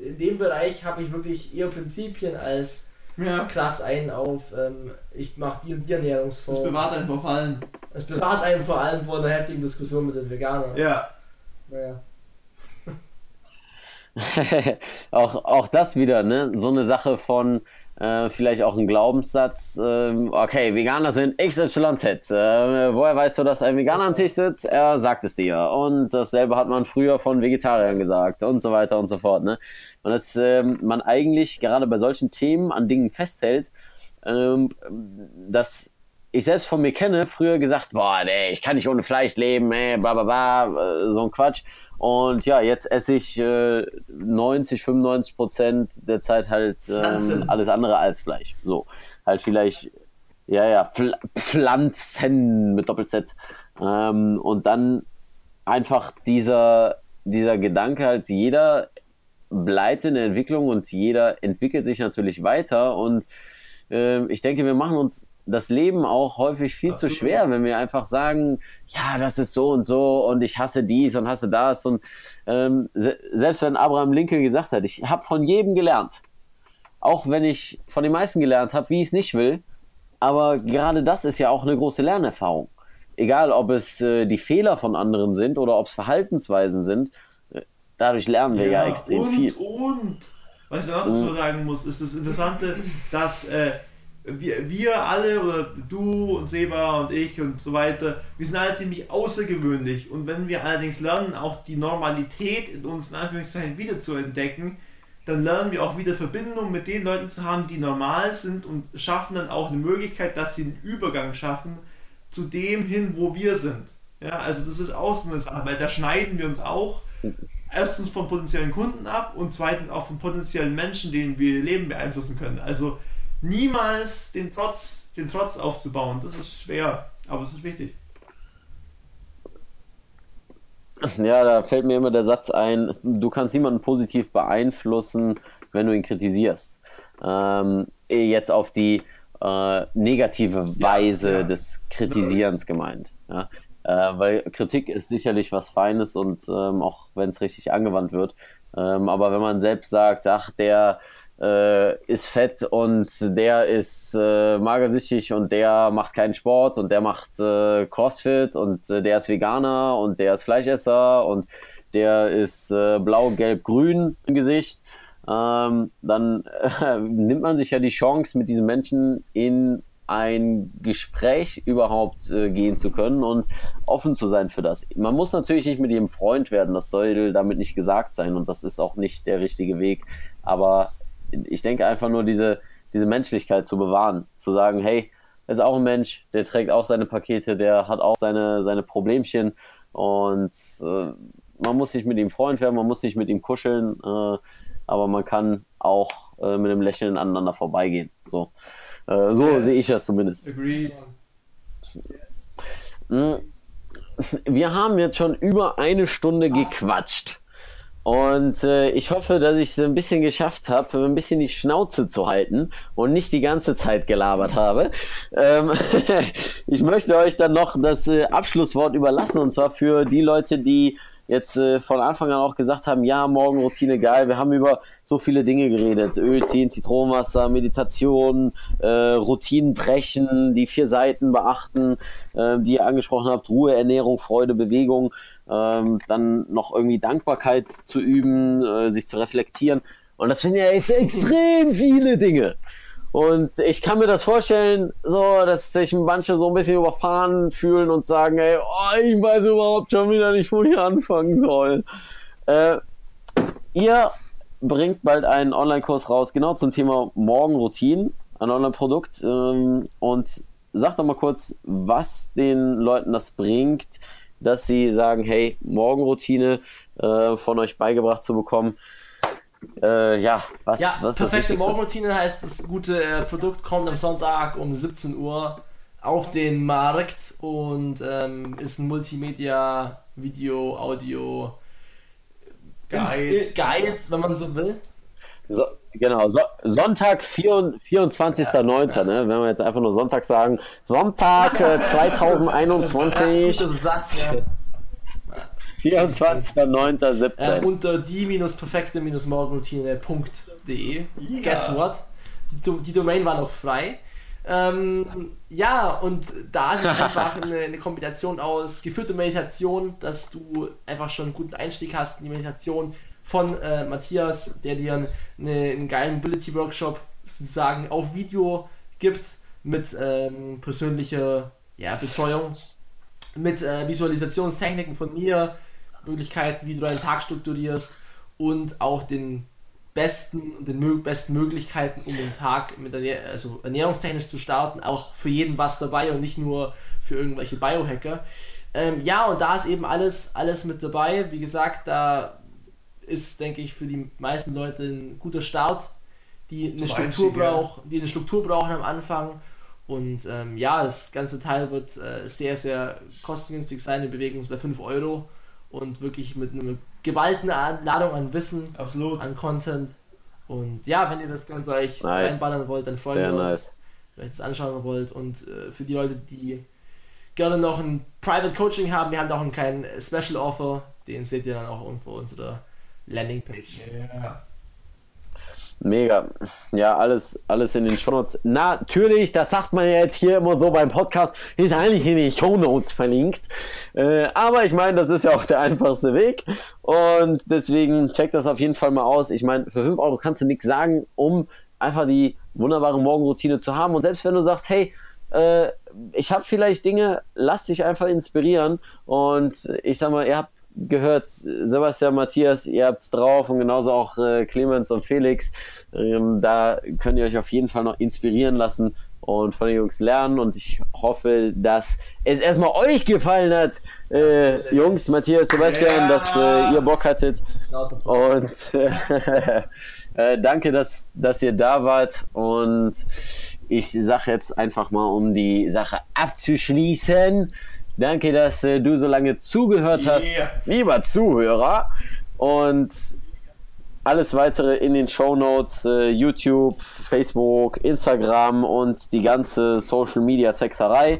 [SPEAKER 2] in dem Bereich habe ich wirklich eher Prinzipien als
[SPEAKER 3] Ja,
[SPEAKER 2] krass ein auf ähm, ich mache die und die Ernährungsform.
[SPEAKER 3] das bewahrt einen vor Fallen.
[SPEAKER 2] Es bewahrt einen vor allem vor einer heftigen Diskussion mit den Veganern.
[SPEAKER 3] Ja.
[SPEAKER 2] Naja.
[SPEAKER 1] auch, auch das wieder, ne? So eine Sache von äh, vielleicht auch ein Glaubenssatz. ähm, okay, Veganer sind XYZ. Äh, woher weißt du, dass ein Veganer am Tisch sitzt? Er sagt es dir. Und dasselbe hat man früher von Vegetariern gesagt und so weiter und so fort, ne? Und dass ähm, man eigentlich gerade bei solchen Themen an Dingen festhält, ähm, dass ich selbst von mir kenne, früher gesagt, boah, nee, ich kann nicht ohne Fleisch leben, ey, bla bla bla, äh, so ein Quatsch. Und ja, jetzt esse ich äh, 90, 95 Prozent der Zeit halt ähm, alles andere als Fleisch. So, halt vielleicht, ja, ja, Pfl Pflanzen mit Doppel-Z. Ähm, und dann einfach dieser, dieser Gedanke halt, jeder bleibt in der Entwicklung und jeder entwickelt sich natürlich weiter und ähm, ich denke, wir machen uns das Leben auch häufig viel zu
[SPEAKER 3] Absolut.
[SPEAKER 1] schwer, wenn wir einfach sagen, ja, das ist so und so und ich hasse dies und hasse das und ähm, se selbst wenn Abraham Lincoln gesagt hat, ich habe von jedem gelernt, auch wenn ich von den meisten gelernt habe, wie ich es nicht will, aber gerade das ist ja auch eine große Lernerfahrung. Egal, ob es äh, die Fehler von anderen sind oder ob es Verhaltensweisen sind, äh, dadurch lernen wir ja, extrem
[SPEAKER 3] und,
[SPEAKER 1] viel.
[SPEAKER 3] Und, was ich noch dazu sagen muss, ist das Interessante, dass äh, wir, wir alle, oder du und Seba und ich und so weiter, wir sind alle ziemlich außergewöhnlich. Und wenn wir allerdings lernen, auch die Normalität in uns in Anführungszeichen wieder zu entdecken, dann lernen wir auch wieder Verbindung mit den Leuten zu haben, die normal sind und schaffen dann auch eine Möglichkeit, dass sie einen Übergang schaffen zu dem hin, wo wir sind. Ja, also das ist auch so eine Sache, weil da schneiden wir uns auch erstens von potenziellen Kunden ab und zweitens auch von potenziellen Menschen, denen wir ihr Leben beeinflussen können. Also niemals den Trotz, den Trotz aufzubauen, das ist schwer, aber es ist wichtig.
[SPEAKER 1] Ja, da fällt mir immer der Satz ein, du kannst niemanden positiv beeinflussen, wenn du ihn kritisierst. Ähm, jetzt auf die, äh, negative Weise
[SPEAKER 3] ja.
[SPEAKER 1] des Kritisierens gemeint. Ja? Äh, weil Kritik ist sicherlich was Feines und ähm, auch wenn es richtig angewandt wird. Ähm, aber wenn man selbst sagt, ach, der äh, ist fett und der ist äh, magersüchtig und der macht keinen Sport und der macht äh, Crossfit und äh, der ist Veganer und der ist Fleischesser und der ist äh, blau, gelb, grün im Gesicht, ähm, dann äh, nimmt man sich ja die Chance, mit diesen Menschen in ein Gespräch überhaupt äh, gehen zu können und offen zu sein für das. Man muss natürlich nicht mit jedem Freund werden, das soll damit nicht gesagt sein und das ist auch nicht der richtige Weg. Aber ich denke einfach nur diese, diese Menschlichkeit zu bewahren, zu sagen, hey, er ist auch ein Mensch, der trägt auch seine Pakete, der hat auch seine, seine Problemchen und äh, man muss nicht mit ihm Freund werden, man muss nicht mit ihm kuscheln, äh, aber man kann auch äh, mit einem Lächeln aneinander vorbeigehen. So, äh, so
[SPEAKER 3] Yes.
[SPEAKER 1] sehe ich das zumindest.
[SPEAKER 3] Agreed.
[SPEAKER 1] Wir haben jetzt schon über eine Stunde gequatscht. Und äh, ich hoffe, dass ich es ein bisschen geschafft habe, ein bisschen die Schnauze zu halten und nicht die ganze Zeit gelabert habe. Ähm, ich möchte euch dann noch das äh, Abschlusswort überlassen und zwar für die Leute, die jetzt äh, von Anfang an auch gesagt haben, ja, Morgenroutine geil, wir haben über so viele Dinge geredet, Öl ziehen, Zitronenwasser, Meditation, äh, Routinen brechen, die vier Seiten beachten, äh, die ihr angesprochen habt, Ruhe, Ernährung, Freude, Bewegung, ähm, dann noch irgendwie Dankbarkeit zu üben, äh, sich zu reflektieren und das sind ja jetzt extrem viele Dinge. Und ich kann mir das vorstellen, so, dass sich manche so ein bisschen überfahren fühlen und sagen, ey, oh, ich weiß überhaupt schon wieder nicht, wo ich anfangen soll. Äh, ihr bringt bald einen Online-Kurs raus, genau zum Thema Morgenroutinen, ein Online-Produkt. Ähm, und sagt doch mal kurz, was den Leuten das bringt, dass sie sagen, hey, Morgenroutine äh, von euch beigebracht zu bekommen. Äh, ja, was,
[SPEAKER 2] Ja,
[SPEAKER 1] was ist das
[SPEAKER 2] perfekte? Morgenroutine heißt, das gute äh, Produkt kommt am Sonntag um 17 Uhr auf den Markt und ähm, ist ein Multimedia, Video, Audio,
[SPEAKER 3] Guide.
[SPEAKER 2] Guide, wenn man so will.
[SPEAKER 1] So, genau, so, Sonntag, vier- 24.09., ne? wenn wir jetzt einfach nur Sonntag sagen, Sonntag äh,
[SPEAKER 2] Gut,
[SPEAKER 1] 2021,
[SPEAKER 2] dass du sagst, ja.
[SPEAKER 1] 24.09.17.
[SPEAKER 2] äh, unter die-perfekte-morgenroutine.de. Guess what? Die, die Domain war noch frei. Ähm, ja, und da ist es einfach eine, eine Kombination aus geführter Meditation, dass du einfach schon einen guten Einstieg hast in die Meditation von äh, Matthias, der dir einen, einen geilen Ability-Workshop sozusagen auf Video gibt mit ähm, persönlicher ja, Betreuung, mit äh, Visualisationstechniken von mir, Möglichkeiten, wie du deinen Tag strukturierst und auch den besten und den mö besten Möglichkeiten, um den Tag mit Ernähr also ernährungstechnisch zu starten. Auch für jeden was dabei und nicht nur für irgendwelche Biohacker. Ähm, ja, und da ist eben alles, alles mit dabei. Wie gesagt, da ist, denke ich, für die meisten Leute ein guter Start, die eine
[SPEAKER 3] Zum
[SPEAKER 2] Struktur
[SPEAKER 3] Einstieg,
[SPEAKER 2] braucht, die eine Struktur brauchen am Anfang. Und ähm, ja, das ganze Teil wird äh, sehr, sehr kostengünstig sein. Wir bewegen uns bei 5 Euro und wirklich mit einer geballten Ladung an Wissen,
[SPEAKER 3] Absolut.
[SPEAKER 2] an Content. Und ja, wenn ihr das Ganze euch
[SPEAKER 1] Nice.
[SPEAKER 2] reinballern wollt, dann freuen
[SPEAKER 1] Sehr
[SPEAKER 2] wir uns,
[SPEAKER 1] nice.
[SPEAKER 2] wenn ihr das anschauen wollt. Und äh, für die Leute, die gerne noch ein Private Coaching haben, wir haben da auch einen kleinen Special Offer, den seht ihr dann auch irgendwo unserer Landingpage.
[SPEAKER 3] Ja.
[SPEAKER 1] Mega. Ja, alles, alles in den Shownotes. Natürlich, das sagt man ja jetzt hier immer so beim Podcast, ist eigentlich in den Shownotes verlinkt. Äh, aber ich meine, das ist ja auch der einfachste Weg. Und deswegen checkt das auf jeden Fall mal aus. Ich meine, für 5 Euro kannst du nichts sagen, um einfach die wunderbare Morgenroutine zu haben. Und selbst wenn du sagst, hey, äh, ich habe vielleicht Dinge, lass dich einfach inspirieren. Und ich sag mal, ihr habt gehört, Sebastian, Matthias, ihr habt's drauf und genauso auch äh, Clemens und Felix. Ähm, da könnt ihr euch auf jeden Fall noch inspirieren lassen und von den Jungs lernen. Und ich hoffe, dass es erstmal euch gefallen hat, äh, Jungs, Matthias, Sebastian,
[SPEAKER 3] Ja.
[SPEAKER 1] dass äh, ihr Bock hattet. Und äh, danke, dass, dass ihr da wart. Und ich sage jetzt einfach mal, um die Sache abzuschließen. Danke, dass äh, du so lange zugehört hast,
[SPEAKER 3] Yeah.
[SPEAKER 1] lieber Zuhörer. Und Alles weitere in den Show Notes, äh, YouTube, Facebook, Instagram und die ganze Social Media Sexerei.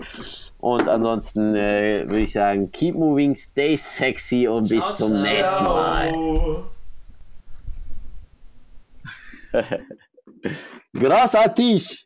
[SPEAKER 1] Und ansonsten äh, würde ich sagen, keep moving, stay sexy und bis
[SPEAKER 2] Ciao,
[SPEAKER 1] zum
[SPEAKER 2] ciao.
[SPEAKER 1] nächsten Mal. Großartig!